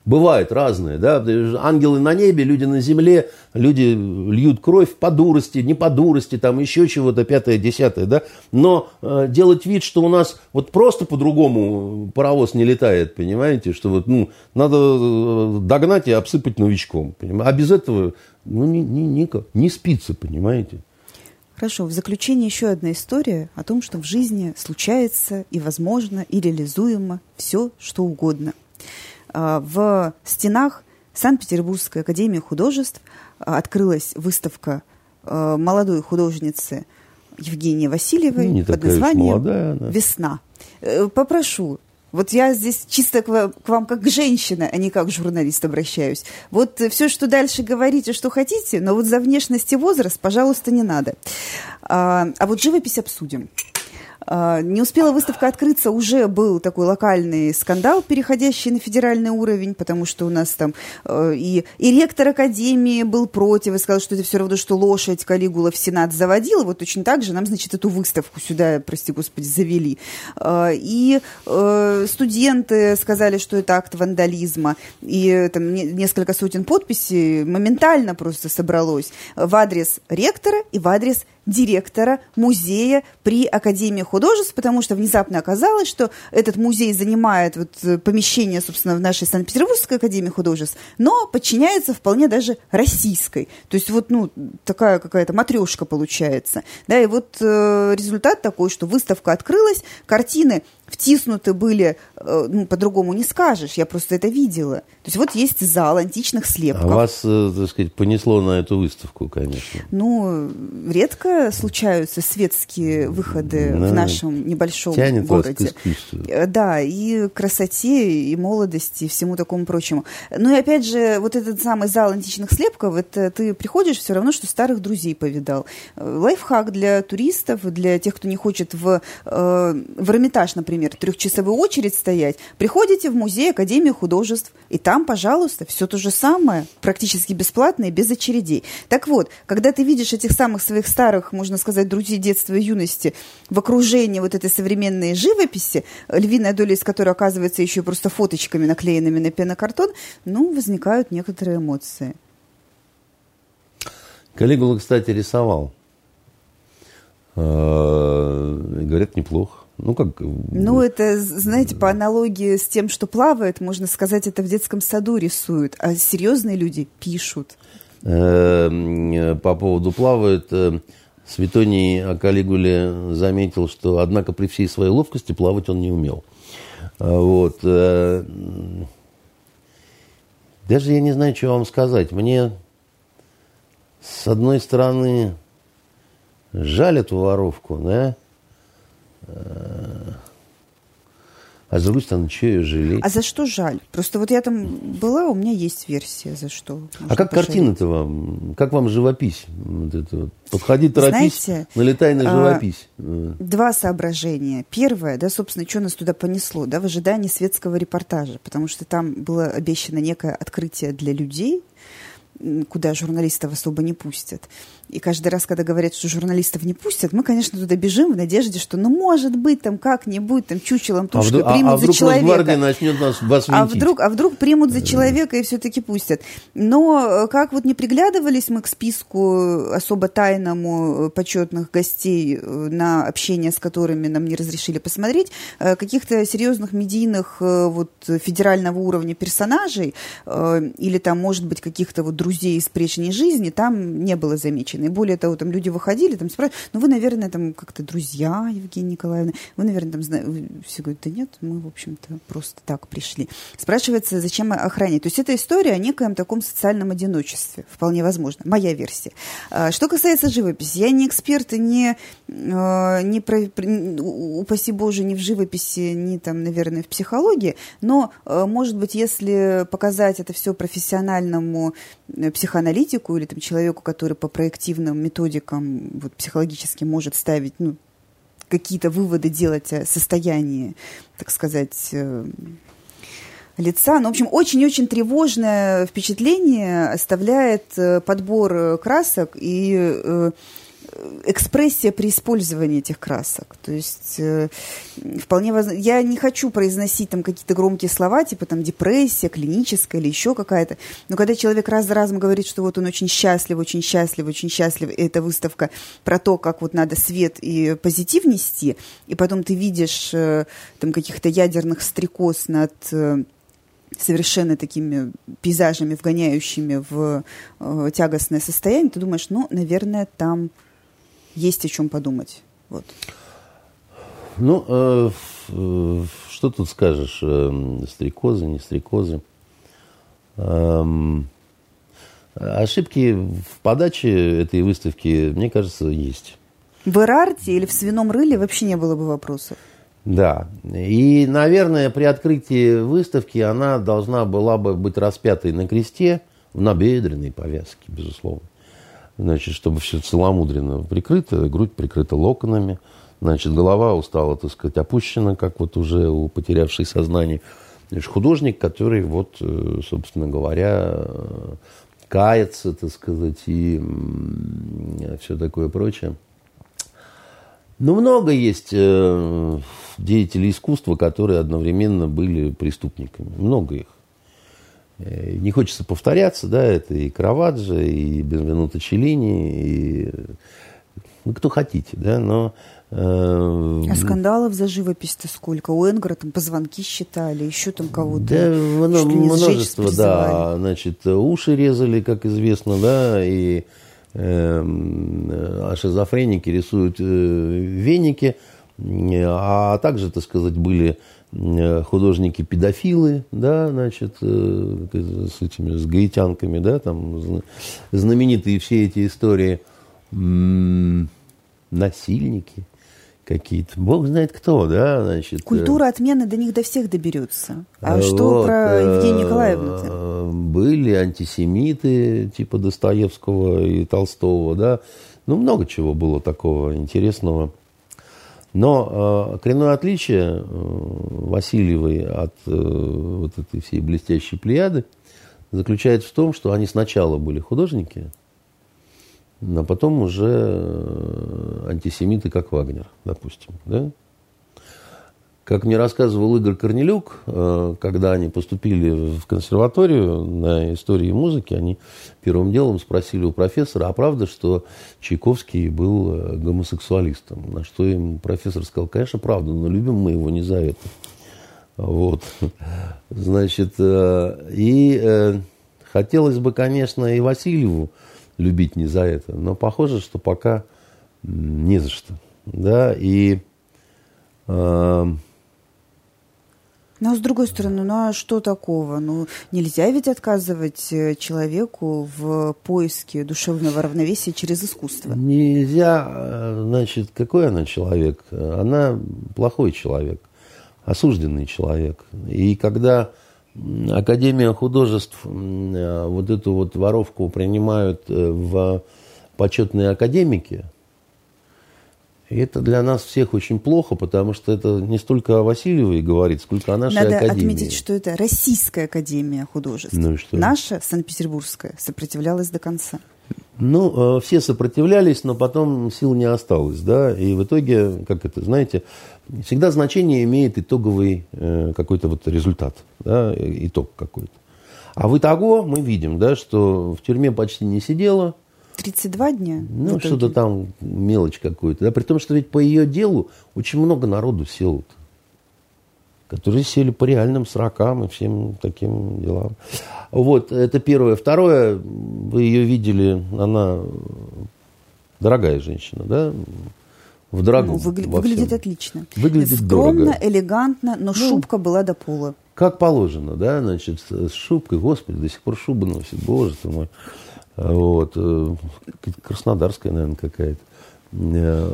Бывает разное, да, ангелы на небе, люди на земле, люди льют кровь по дурости, не по дурости, там еще чего-то, пятое, десятое, да, но э, делать вид, что у нас вот просто по-другому паровоз не летает, понимаете, что вот, ну, надо э, догнать и обсыпать новичком, понимаете? а без этого, ну, не, не, не, не спится, понимаете. Хорошо, в заключение еще одна история о том, что в жизни случается и возможно, и реализуемо все, что угодно – в стенах Санкт-Петербургской академии художеств а, открылась выставка а, молодой художницы Евгении Васильевой ну, под названием молодая, да. «Весна». Э, попрошу, вот я здесь чисто к вам, как к женщине, а не как журналист обращаюсь. Вот все, что дальше говорите, что хотите, но вот за внешность и возраст, пожалуйста, не надо. А, а вот живопись обсудим. А, не успела выставка открыться, уже был такой локальный скандал, переходящий на федеральный уровень, потому что у нас там э, и, и ректор академии был против и сказал, что это все равно, что лошадь Калигула в Сенат заводила. Вот точно так же нам, значит, эту выставку сюда, прости господи, завели. А, и э, студенты сказали, что это акт вандализма. И там несколько сотен подписей моментально просто собралось в адрес ректора и в адрес директора музея при Академии художеств, потому что внезапно оказалось, что этот музей занимает вот э, помещение, собственно, в нашей Санкт-Петербургской Академии художеств, но подчиняется вполне даже российской. То есть вот, ну, такая какая-то матрешка получается. Да, и вот э, результат такой, что выставка открылась, картины втиснуты были, э, ну, по-другому не скажешь, я просто это видела. То есть вот есть зал античных слепков. А вас, э, так сказать, понесло на эту выставку, конечно. Ну, редко случаются светские выходы да, в нашем небольшом тянет городе. Вас к искусству. Э, да, и красоте, и молодости, и всему такому прочему. Ну и опять же, вот этот самый зал античных слепков, это ты приходишь все равно, что старых друзей повидал. Лайфхак для туристов, для тех, кто не хочет в, в Эрмитаж, например, например, трехчасовую очередь стоять, приходите в музей Академии художеств, и там, пожалуйста, все то же самое, практически бесплатно и без очередей. Так вот, когда ты видишь этих самых своих старых, можно сказать, друзей детства и юности в окружении вот этой современной живописи, львиная доля из которой оказывается еще просто фоточками, наклеенными на пенокартон, ну, возникают некоторые эмоции. Калигула, кстати, рисовал. Э, говорят, неплохо. Ну, как... Ну, это, знаете, по аналогии с тем, что плавает, можно сказать, это в детском саду рисуют, а серьезные люди пишут. Э, по поводу плавает, э, Светоний о Калигуле заметил, что, однако, при всей своей ловкости плавать он не умел. А вот. Э, даже я не знаю, что вам сказать. Мне, с одной стороны, жаль эту воровку, да, а с другой стороны, что ее жалеть? А за что жаль? Просто вот я там была, у меня есть версия, за что. А как картина-то вам? Как вам живопись? Вот это вот. Подходи, торопись, Знаете, налетай на а, живопись. А, два соображения. Первое, да, собственно, что нас туда понесло, да, в ожидании светского репортажа, потому что там было обещано некое открытие для людей, куда журналистов особо не пустят. И каждый раз, когда говорят, что журналистов не пустят, мы, конечно, туда бежим в надежде, что, ну, может быть, там как-нибудь, там, чучелом, а тушкой а примут а, а за человека. начнет нас вас а вдруг, а вдруг примут за человека и все-таки пустят. Но э, как вот не приглядывались мы к списку особо тайному э, почетных гостей, э, на общение с которыми нам не разрешили посмотреть, каких-то серьезных медийных вот федерального уровня персонажей или там, может быть, каких-то вот друзей из прежней жизни там не было замечено женщины. И более того, там люди выходили, там спрашивали, ну вы, наверное, там как-то друзья Евгения Николаевна, вы, наверное, там знаете, все говорят, да нет, мы, в общем-то, просто так пришли. Спрашивается, зачем охранять. То есть это история о некоем таком социальном одиночестве, вполне возможно, моя версия. А, что касается живописи, я не эксперт и не, а, не про, упаси Боже, не в живописи, не там, наверное, в психологии, но, а, может быть, если показать это все профессиональному э, психоаналитику или там человеку, который по объективным методикам вот, психологически может ставить ну, какие-то выводы делать о состоянии, так сказать, э, лица. Ну, в общем, очень-очень тревожное впечатление оставляет э, подбор красок и экспрессия при использовании этих красок. То есть э, вполне возможно... Я не хочу произносить там какие-то громкие слова, типа там депрессия, клиническая или еще какая-то. Но когда человек раз за разом говорит, что вот он очень счастлив, очень счастлив, очень счастлив, и эта выставка про то, как вот надо свет и позитив нести, и потом ты видишь э, там каких-то ядерных стрекоз над э, совершенно такими пейзажами, вгоняющими в э, тягостное состояние, ты думаешь, ну, наверное, там есть о чем подумать. Вот. Ну, э, э, что тут скажешь? Э, стрекозы, не стрекозы. Э, ошибки в подаче этой выставки, мне кажется, есть. В Ирарте или в свином рыле вообще не было бы вопросов. Да. И, наверное, при открытии выставки она должна была бы быть распятой на кресте в набедренной повязке, безусловно. Значит, чтобы все целомудренно прикрыто, грудь прикрыта локонами. Значит, голова устала, так сказать, опущена, как вот уже у потерявшей сознание. Значит, художник, который вот, э, собственно говоря, кается, так сказать, и все такое прочее. Но много есть э, деятелей искусства, которые одновременно были преступниками. Много их. Э, не хочется повторяться, да, это и Караваджо, и Бенвенуто Челлини, и ну, кто хотите, да, но... Э, а скандалов за живопись-то сколько? У Энгара там позвонки считали, еще там кого-то. Да, множество, да, значит, уши резали, как известно, да, и Эм, а шизофреники рисуют э, веники, а также, так сказать, были э, художники-педофилы, да, значит, э, с этими, с гаитянками, да, там знаменитые все эти истории, насильники – какие-то. Бог знает кто, да, значит. Культура э, отмены до них до всех доберется. А вот, что про Евгению Николаевну-то? Э, были антисемиты типа Достоевского и Толстого, да. Ну, много чего было такого интересного. Но э, коренное отличие э, Васильевой от э, вот этой всей блестящей плеяды заключается в том, что они сначала были художники, а потом уже э, антисемиты, как Вагнер, допустим. Да? Как мне рассказывал Игорь Корнелюк, э, когда они поступили в консерваторию на истории музыки, они первым делом спросили у профессора, а правда, что Чайковский был э, гомосексуалистом? На что им профессор сказал, конечно, правда, но любим мы его не за это. Вот. Значит, и хотелось бы, конечно, и Васильеву любить не за это. Но похоже, что пока не за что. Да, и... Э, ну, а с другой стороны, ну а что такого? Ну, нельзя ведь отказывать э, человеку в поиске душевного равновесия через искусство. Нельзя, э, значит, какой она человек? Она плохой человек, осужденный человек. И когда Академия художеств э, вот эту вот воровку принимают в почетные академики. И это для нас всех очень плохо, потому что это не столько о Васильевой говорит, сколько о нашей Надо академии. Надо отметить, что это Российская академия художеств. Ну и что? Наша, Санкт-Петербургская, сопротивлялась до конца. Ну, э, все сопротивлялись, но потом сил не осталось, да, и в итоге, как это, знаете, всегда значение имеет итоговый э, какой-то вот результат, да, итог какой-то. А в итого мы видим, да, что в тюрьме почти не сидела. 32 дня? Ну, что-то там, мелочь какую-то, да, при том, что ведь по ее делу очень много народу село -то которые сели по реальным срокам и всем таким делам. Вот, это первое. Второе, вы ее видели, она дорогая женщина, да? В дорогом. Ну, выгля- выглядит отлично. Выглядит Скромно, дорого. элегантно, но ну, шубка была до пола. Как положено, да, значит, с шубкой, господи, до сих пор шуба носит, боже ты мой. Вот, э, краснодарская, наверное, какая-то. Э,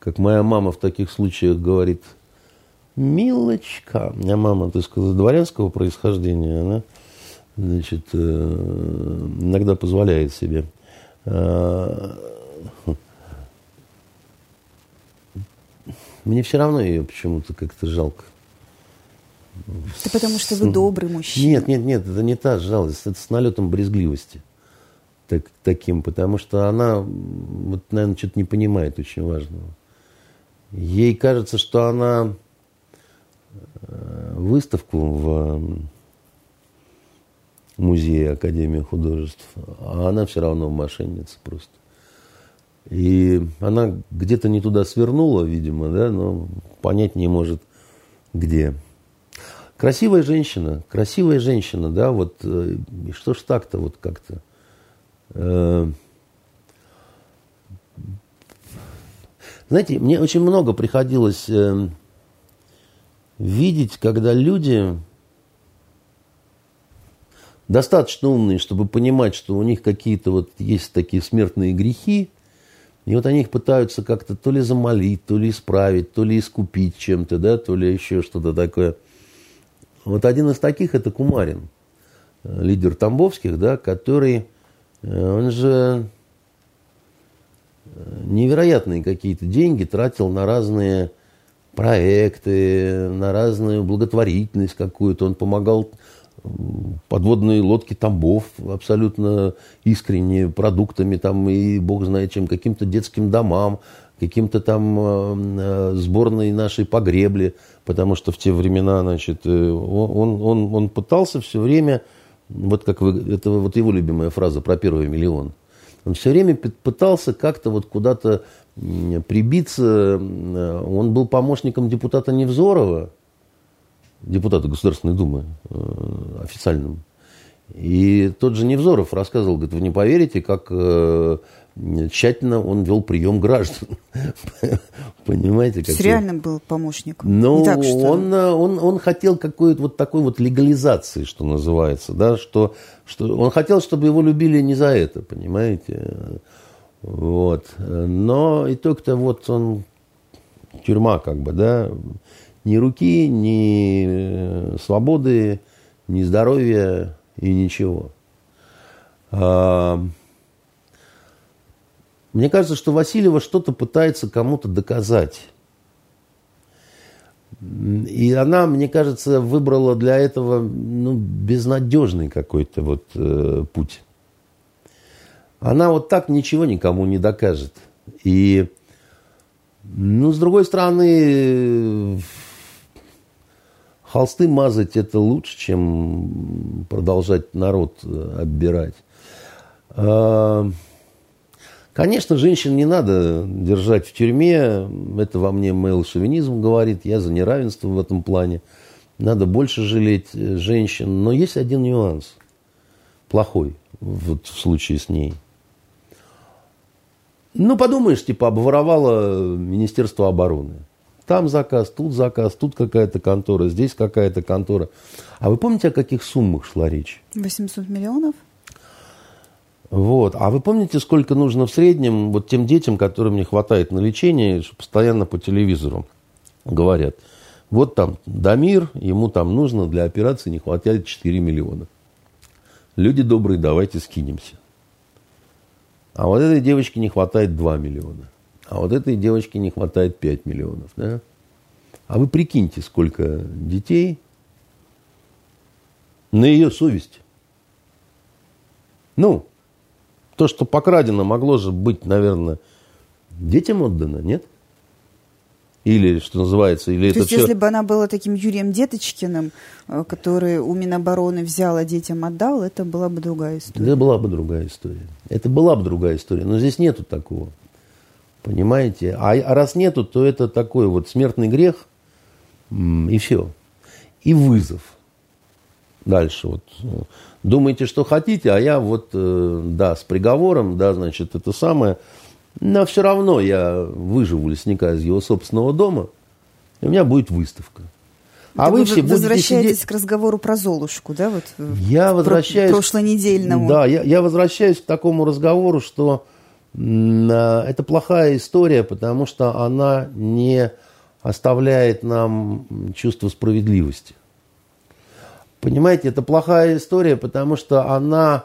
как моя мама в таких случаях говорит, милочка, у меня мама, так сказать, дворянского происхождения, она, значит, э, иногда позволяет себе. Мне все равно ее почему-то как-то жалко. Это потому что вы добрый мужчина. Нет, нет, нет, это не та жалость, это с налетом брезгливости так, таким, потому что она, вот, наверное, что-то не понимает очень важного. Ей кажется, что она э, выставку в музее Академии художеств, а она все равно мошенница просто. И она где-то не туда свернула, видимо, да, но понять не может, где. Красивая женщина, красивая женщина, да, вот, э, что ж так-то вот как-то. Э, Знаете, мне очень много приходилось э, видеть, когда люди достаточно умные, чтобы понимать, что у них какие-то вот есть такие смертные грехи, И вот они их пытаются как-то то ли замолить, то ли исправить, то ли искупить чем-то, да, то ли еще что-то такое. Вот один из таких это Кумарин, лидер Тамбовских, да, который, он же невероятные какие-то деньги тратил на разные проекты, на разную благотворительность какую-то. Он помогал подводные лодки Тамбов абсолютно искренне продуктами там и бог знает чем, каким-то детским домам, каким-то там э, сборной нашей погребли, потому что в те времена, значит, э, он, он, он пытался все время, вот как вы, это вот его любимая фраза про первый миллион, он все время пытался как-то вот куда-то прибиться. Он был помощником депутата Невзорова, депутата Государственной Думы э, официальным. И тот же Невзоров рассказывал, говорит, вы не поверите, как э, тщательно он вел прием граждан. Понимаете? Как реальным был помощник. Ну, так, что... он, э, он, он хотел какой-то вот такой вот легализации, что называется, да, что, что он хотел, чтобы его любили не за это, понимаете? Вот. Но итог-то вот он тюрьма как бы, да, ни руки, ни э, свободы, ни здоровья и ничего. Мне кажется, что Васильева что-то пытается кому-то доказать. И она, мне кажется, выбрала для этого ну, безнадежный какой-то вот э, путь. Она вот так ничего никому не докажет. И, ну, с другой стороны, холсты мазать это лучше, чем продолжать народ э, оббирать. А, конечно, женщин не надо держать в тюрьме. Это во мне мейл-шовинизм говорит. Я за неравенство в этом плане. Надо больше жалеть э, женщин. Но есть один нюанс. Плохой вот в случае с ней. Ну, подумаешь, типа, обворовало Министерство обороны. Там заказ, тут заказ, тут какая-то контора, здесь какая-то контора. А вы помните, о каких суммах шла речь? 800 миллионов. Вот. А вы помните, сколько нужно в среднем вот тем детям, которым не хватает на лечение, постоянно по телевизору говорят, вот там Дамир, ему там нужно для операции не хватает 4 миллиона. Люди добрые, давайте скинемся. А вот этой девочке не хватает 2 миллиона. А вот этой девочке не хватает 5 миллионов. Да? А вы прикиньте, сколько детей на ее совести. Ну, то, что покрадено, могло же быть, наверное, детям отдано, нет? Или, что называется, или То это есть, все... если бы она была таким Юрием Деточкиным, э, который у Минобороны взял, а детям отдал, это была бы другая история. Это была бы другая история. Это была бы другая история. Но здесь нету такого. Понимаете? А, а раз нету, то это такой вот смертный грех, и все. И вызов. Дальше вот. Э, думаете, что хотите, а я вот, э, да, с приговором, да, значит, это самое – но все равно я выживу лесника из его собственного дома, и у меня будет выставка. А вы, вы все возвращаетесь сидеть... к разговору про Золушку, да, вот я возвращаюсь, прошлонедельному. Да, я, я возвращаюсь к такому разговору, что это плохая история, потому что она не оставляет нам чувство справедливости. Понимаете, это плохая история, потому что она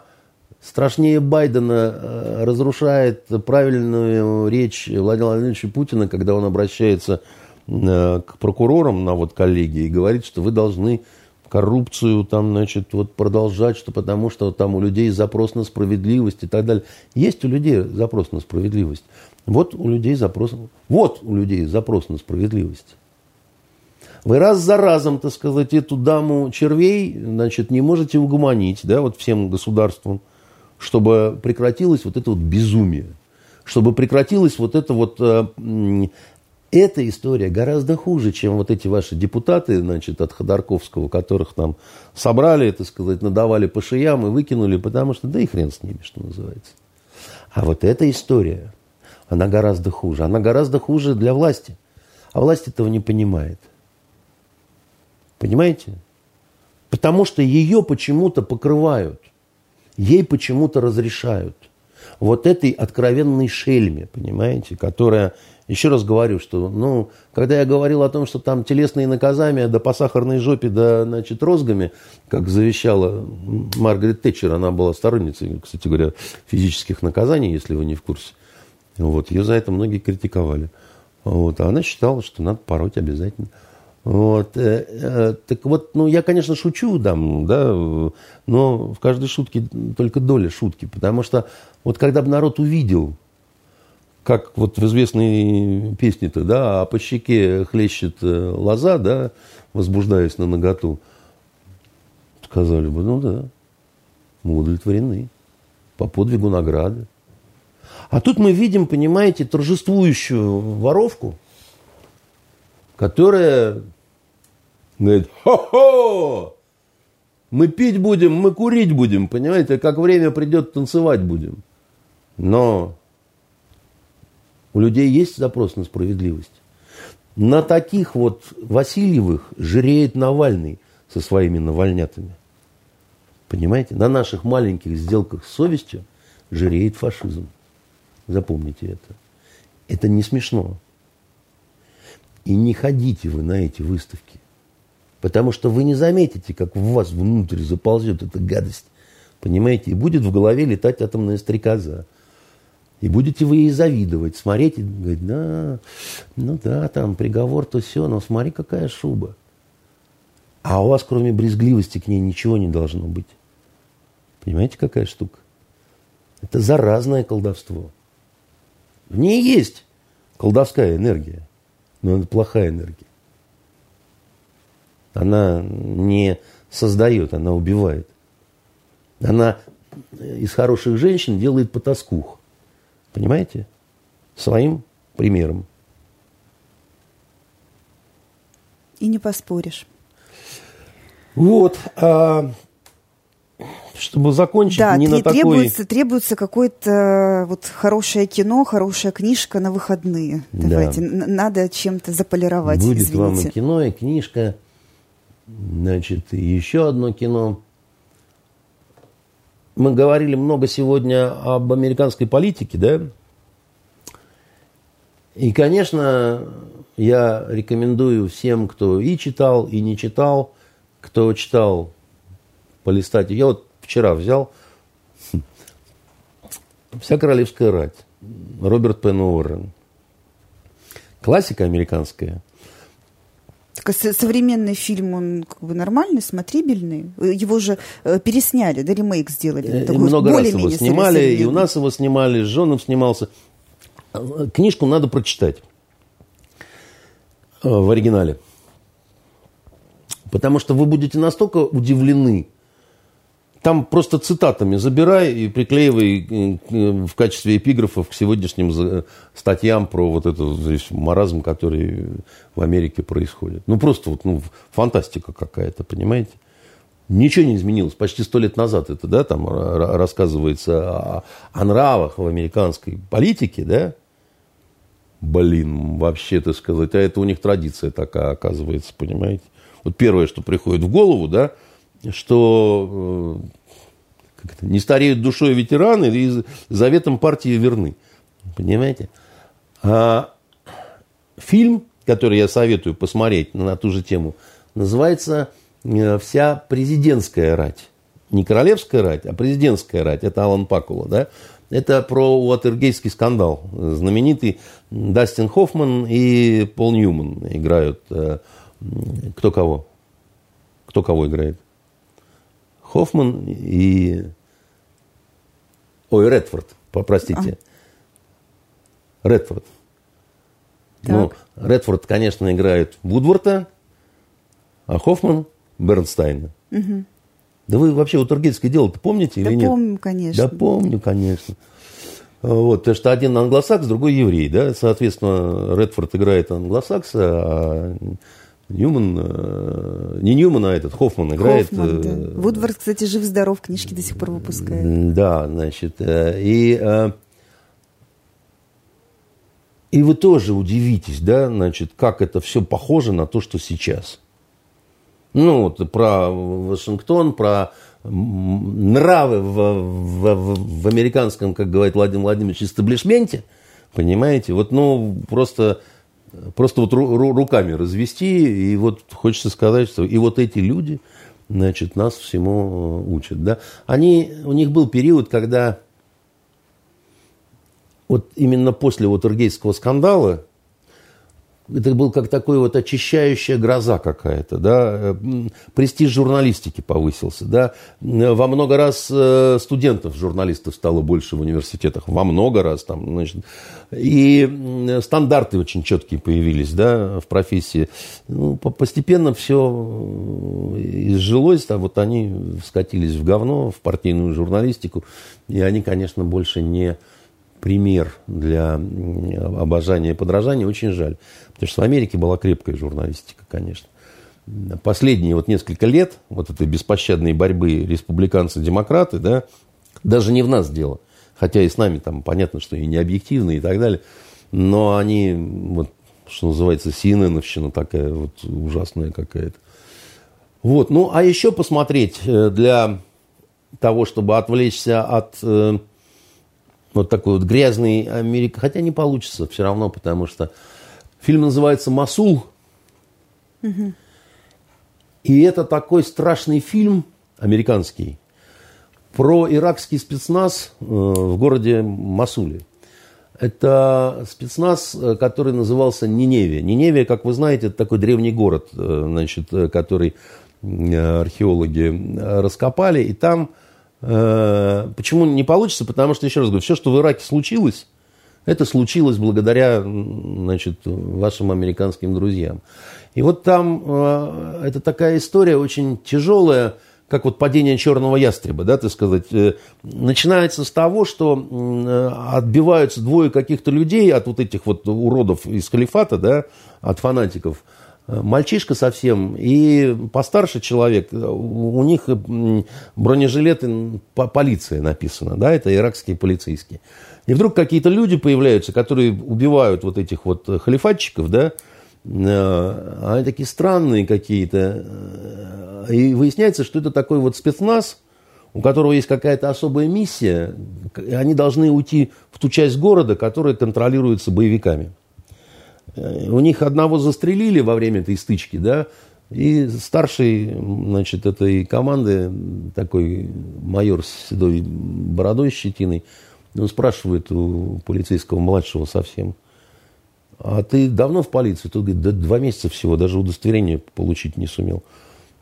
страшнее Байдена э, разрушает правильную речь Владимира Владимировича Путина, когда он обращается э, к прокурорам на вот коллегии и говорит, что вы должны коррупцию там, значит, вот продолжать, что потому что там у людей запрос на справедливость и так далее. Есть у людей запрос на справедливость. Вот у людей запрос, вот у людей запрос на справедливость. Вы раз за разом, так сказать, эту даму червей, значит, не можете угомонить, да, вот всем государством чтобы прекратилось вот это вот безумие, чтобы прекратилось вот это вот... Э, эта история гораздо хуже, чем вот эти ваши депутаты, значит, от Ходорковского, которых там собрали, так сказать, надавали по шиям и выкинули, потому что, да и хрен с ними, что называется. А вот эта история, она гораздо хуже. Она гораздо хуже для власти. А власть этого не понимает. Понимаете? Потому что ее почему-то покрывают ей почему-то разрешают. вот этой откровенной шельме, понимаете, которая, еще раз говорю, что, ну, когда я говорил о том, что там телесные наказания, да по сахарной жопе, да, значит, розгами, как завещала Маргарет Тэтчер, она была сторонницей, кстати говоря, физических наказаний, если вы не в курсе. Вот, ее за это многие критиковали. Вот, а она считала, что надо пороть обязательно. Вот. Э, э, так вот, ну, я, конечно, шучу там, да, но в каждой шутке только доля шутки, потому что вот когда бы народ увидел, как вот в известной песне-то, да, а по щеке хлещет э, лоза, да, возбуждаясь на ноготу, сказали бы, ну да, мы удовлетворены, по подвигу награды. А тут мы видим, понимаете, торжествующую воровку – которая говорит, хо-хо, мы пить будем, мы курить будем, понимаете, как время придет, танцевать будем. Но у людей есть запрос на справедливость. На таких вот Васильевых жиреет Навальный со своими навальнятами. Понимаете? На наших маленьких сделках с совестью жиреет фашизм. Запомните это. Это не смешно. И не ходите вы на эти выставки. Потому что вы не заметите, как в вас внутрь заползет эта гадость. Понимаете? И будет в голове летать атомная стрекоза. И будете вы ей завидовать, смотреть и говорить, да, ну да, там приговор, то все, но смотри, какая шуба. А у вас, кроме брезгливости, к ней ничего не должно быть. Понимаете, какая штука? Это заразное колдовство. В ней есть колдовская энергия но это плохая энергия. Она не создает, она убивает. Она из хороших женщин делает потаскух. Понимаете? Своим примером. И не поспоришь. Вот. А чтобы закончить да, не на такой... требуется, требуется какое-то вот хорошее кино, хорошая книжка на выходные. Давайте, да. надо чем-то заполировать. Будет извините. вам и кино, и книжка. Значит, еще одно кино. Мы говорили много сегодня об американской политике, да? И, конечно, я рекомендую всем, кто и читал, и не читал, кто читал, полистать. Я вот вчера взял «Вся королевская рать», Роберт Пен Уоррен. Классика американская. А современный фильм, он как бы нормальный, смотрибельный. Его же э, пересняли, да, ремейк сделали. Э, Такой много раз его снимали, и у нас его снимали, с Жоном снимался. Книжку надо прочитать э, в оригинале. Потому что вы будете настолько удивлены там просто цитатами забирай и приклеивай э, в качестве эпиграфов к сегодняшним статьям про вот этот здесь маразм, который в Америке происходит. Ну, просто вот, ну, фантастика какая-то, понимаете? Ничего не изменилось. Почти сто лет назад это, да, там рассказывается о, о нравах в американской политике, да? Блин, вообще, так сказать, а это у них традиция такая, оказывается, понимаете? Вот первое, что приходит в голову, да, что э, как это, не стареют душой ветераны и заветом партии верны. Понимаете? А фильм, который я советую посмотреть на ту же тему, называется э, «Вся президентская рать». Не королевская рать, а президентская рать. Это Алан Пакула, да? Это про Уотергейский скандал. Знаменитый Дастин Хоффман и Пол Ньюман играют. Э, кто кого? Кто кого играет? Хоффман и... Ой, Редфорд, простите. А. Редфорд. Ну, Редфорд, конечно, играет Вудворта, а Хоффман Бернстайна. Угу. Да вы вообще у Тургельское дело-то помните да или нет? помню, конечно. Да помню, конечно. Вот, потому что один англосакс, другой еврей, да, соответственно, Редфорд играет англосакса, а Ньюман, э, не Ньюман, а этот Хоффман играет. Хоффман, да. Э, Вудвард, кстати, жив-здоров, книжки до сих пор выпускает. Да, значит, э, и, и вы тоже удивитесь, да, значит, как это все похоже на то, что сейчас. Ну, вот про Вашингтон, про нравы в, в, в американском, как говорит Владимир Владимирович, истеблишменте, понимаете, вот, ну, просто, просто вот ру, руками развести, и вот хочется сказать, что и вот эти люди, значит, нас всему э, учат, да. Они, у них был период, когда вот именно после вот Иргейского скандала, это был как такой вот очищающая гроза какая-то, да, престиж журналистики повысился, да, во много раз э, студентов, журналистов стало больше в университетах, во много раз там, значит, и стандарты очень четкие появились, да, в профессии. Ну, постепенно все изжилось, а вот они скатились в говно, в партийную журналистику, и они, конечно, больше не пример для обожания и подражания, очень жаль. Потому что в Америке была крепкая журналистика, конечно. Последние вот несколько лет вот этой беспощадной борьбы республиканцы-демократы, да, даже не в нас дело, хотя и с нами там понятно, что и не объективно и так далее, но они, вот, что называется, синеновщина такая вот ужасная какая-то. Вот, ну, а еще посмотреть э, для того, чтобы отвлечься от э, вот такой вот грязный Америка. Хотя не получится все равно, потому что фильм называется «Масул». Угу. И это такой страшный фильм американский про иракский спецназ э, в городе Масуле. Это спецназ, э, который назывался Ниневия. Ниневия, как вы знаете, это такой древний город, э, значит, который археологи раскопали. И там почему не получится? Потому что, еще раз говорю, все, что в Ираке случилось, это случилось благодаря значит, вашим американским друзьям. И вот там э, это такая история очень тяжелая, как вот падение черного ястреба, да, так сказать, э, начинается с того, что отбиваются двое каких-то людей от вот этих вот уродов из халифата, да, от фанатиков – мальчишка совсем и постарше человек, у них бронежилеты полиция написано, да, это иракские полицейские. И вдруг какие-то люди появляются, которые убивают вот этих вот халифатчиков, да, а они такие странные какие-то. И выясняется, что это такой вот спецназ, у которого есть какая-то особая миссия, они должны уйти в ту часть города, которая контролируется боевиками. Э, у них одного застрелили во время этой стычки, да, и старший, значит, этой команды, такой майор с седой бородой щетиной, он спрашивает у полицейского младшего совсем, а ты давно в полиции? Тот говорит, да два месяца всего, даже удостоверение получить не сумел.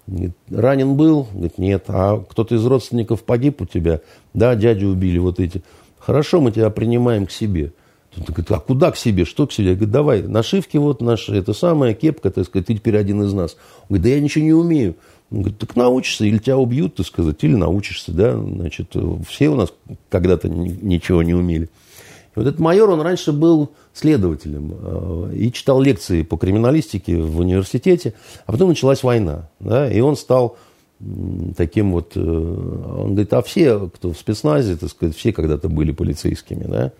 Говорит, ранен был? Говорит, нет. А кто-то из родственников погиб у тебя? Да, дядю убили вот эти. Хорошо, мы тебя принимаем к себе. Он говорит, а куда к себе, что к себе? Я говорю, давай, нашивки вот наши, это самая кепка, так сказать, ты теперь один из нас. Он говорит, да я ничего не умею. Он говорит, так научишься, или тебя убьют, так сказать, или научишься, да, значит, все у нас когда-то ничего не умели. И вот этот майор, он раньше был следователем э, и читал лекции по криминалистике в университете, а потом началась война, да, и он стал таким вот, э, он говорит, а все, кто в спецназе, так сказать, все когда-то были полицейскими, да,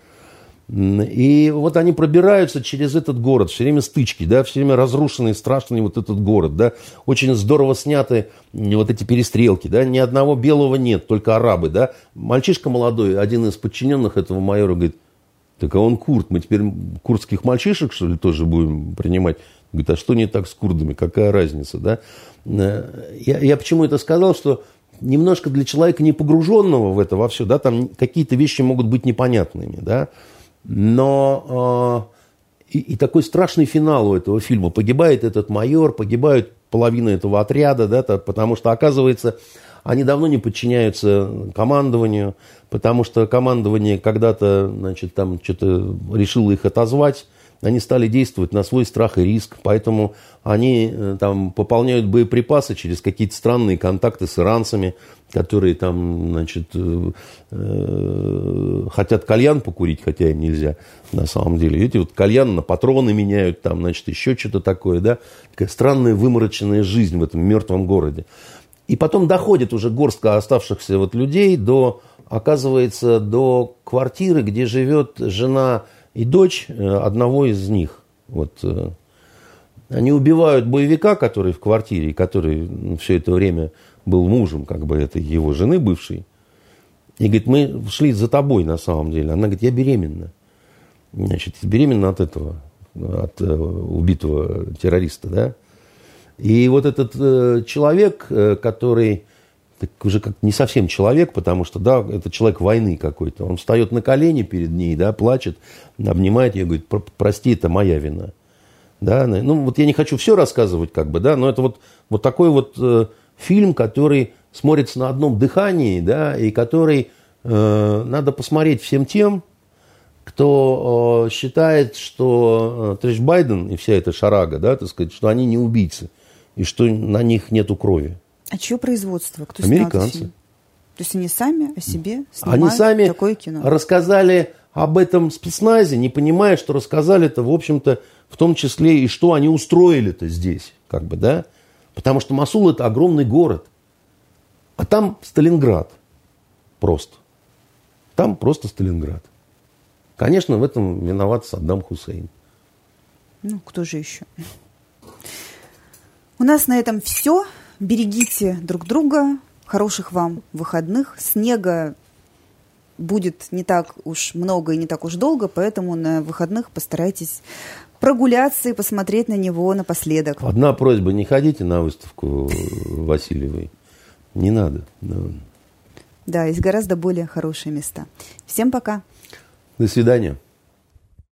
и вот они пробираются через этот город, все время стычки, да, все время разрушенный, страшный вот этот город, да, очень здорово сняты вот эти перестрелки, да, ни одного белого нет, только арабы, да. Мальчишка молодой, один из подчиненных этого майора говорит, так а он курд, мы теперь курдских мальчишек, что ли, тоже будем принимать? Говорит, а что не так с курдами, какая разница, да? Э, я, я почему это сказал, что немножко для человека не погруженного в это во все, да, там какие-то вещи могут быть непонятными, да, но э, и, и такой страшный финал у этого фильма. Погибает этот майор, погибают половина этого отряда, да, то, потому что, оказывается, они давно не подчиняются командованию, потому что командование когда-то, значит, там что-то решило их отозвать, они стали действовать на свой страх и риск, поэтому они э, там пополняют боеприпасы через какие-то странные контакты с иранцами, которые там, значит, э, э, хотят кальян покурить, хотя им нельзя на самом деле. Эти вот кальян на патроны меняют, там, значит, еще что-то такое, да. Такая странная вымороченная жизнь в этом мертвом городе. И потом доходит уже горстка оставшихся вот людей до, оказывается, до квартиры, где живет жена и дочь э, одного из них. Вот. Они убивают боевика, который в квартире, который все это время был мужем как бы этой его жены бывшей. И говорит, мы шли за тобой на самом деле. Она говорит, я беременна. Значит, беременна от этого, от э, убитого террориста, да. И вот этот э, человек, э, который так уже как не совсем человек, потому что, да, это человек войны какой-то. Он встает на колени перед ней, да, плачет, обнимает ее, говорит, прости, это моя вина. Да, ну, вот я не хочу все рассказывать, как бы, да, но это вот, вот такой вот э, фильм, который смотрится на одном дыхании, да, и который э, надо посмотреть всем тем, кто э, считает, что э, Трэш Байден и вся эта шарага, да, так сказать, что они не убийцы, и что на них нету крови. А чье производство? Кто Американцы. То есть они сами о себе снимают они сами такое кино? рассказали об этом спецназе, не понимая, что рассказали это, в общем-то, в том числе и что они устроили-то здесь, как бы, да? Потому что Масул – это огромный город. А там Сталинград просто. Там просто Сталинград. Конечно, в этом виноват Саддам Хусейн. Ну, кто же еще? У нас на этом все. Берегите друг друга. Хороших вам выходных. Снега будет не так уж много и не так уж долго, поэтому на выходных постарайтесь прогуляться и посмотреть на него напоследок. Одна просьба, не ходите на выставку Васильевой. Не надо. Да. да, есть гораздо более хорошие места. Всем пока. До свидания.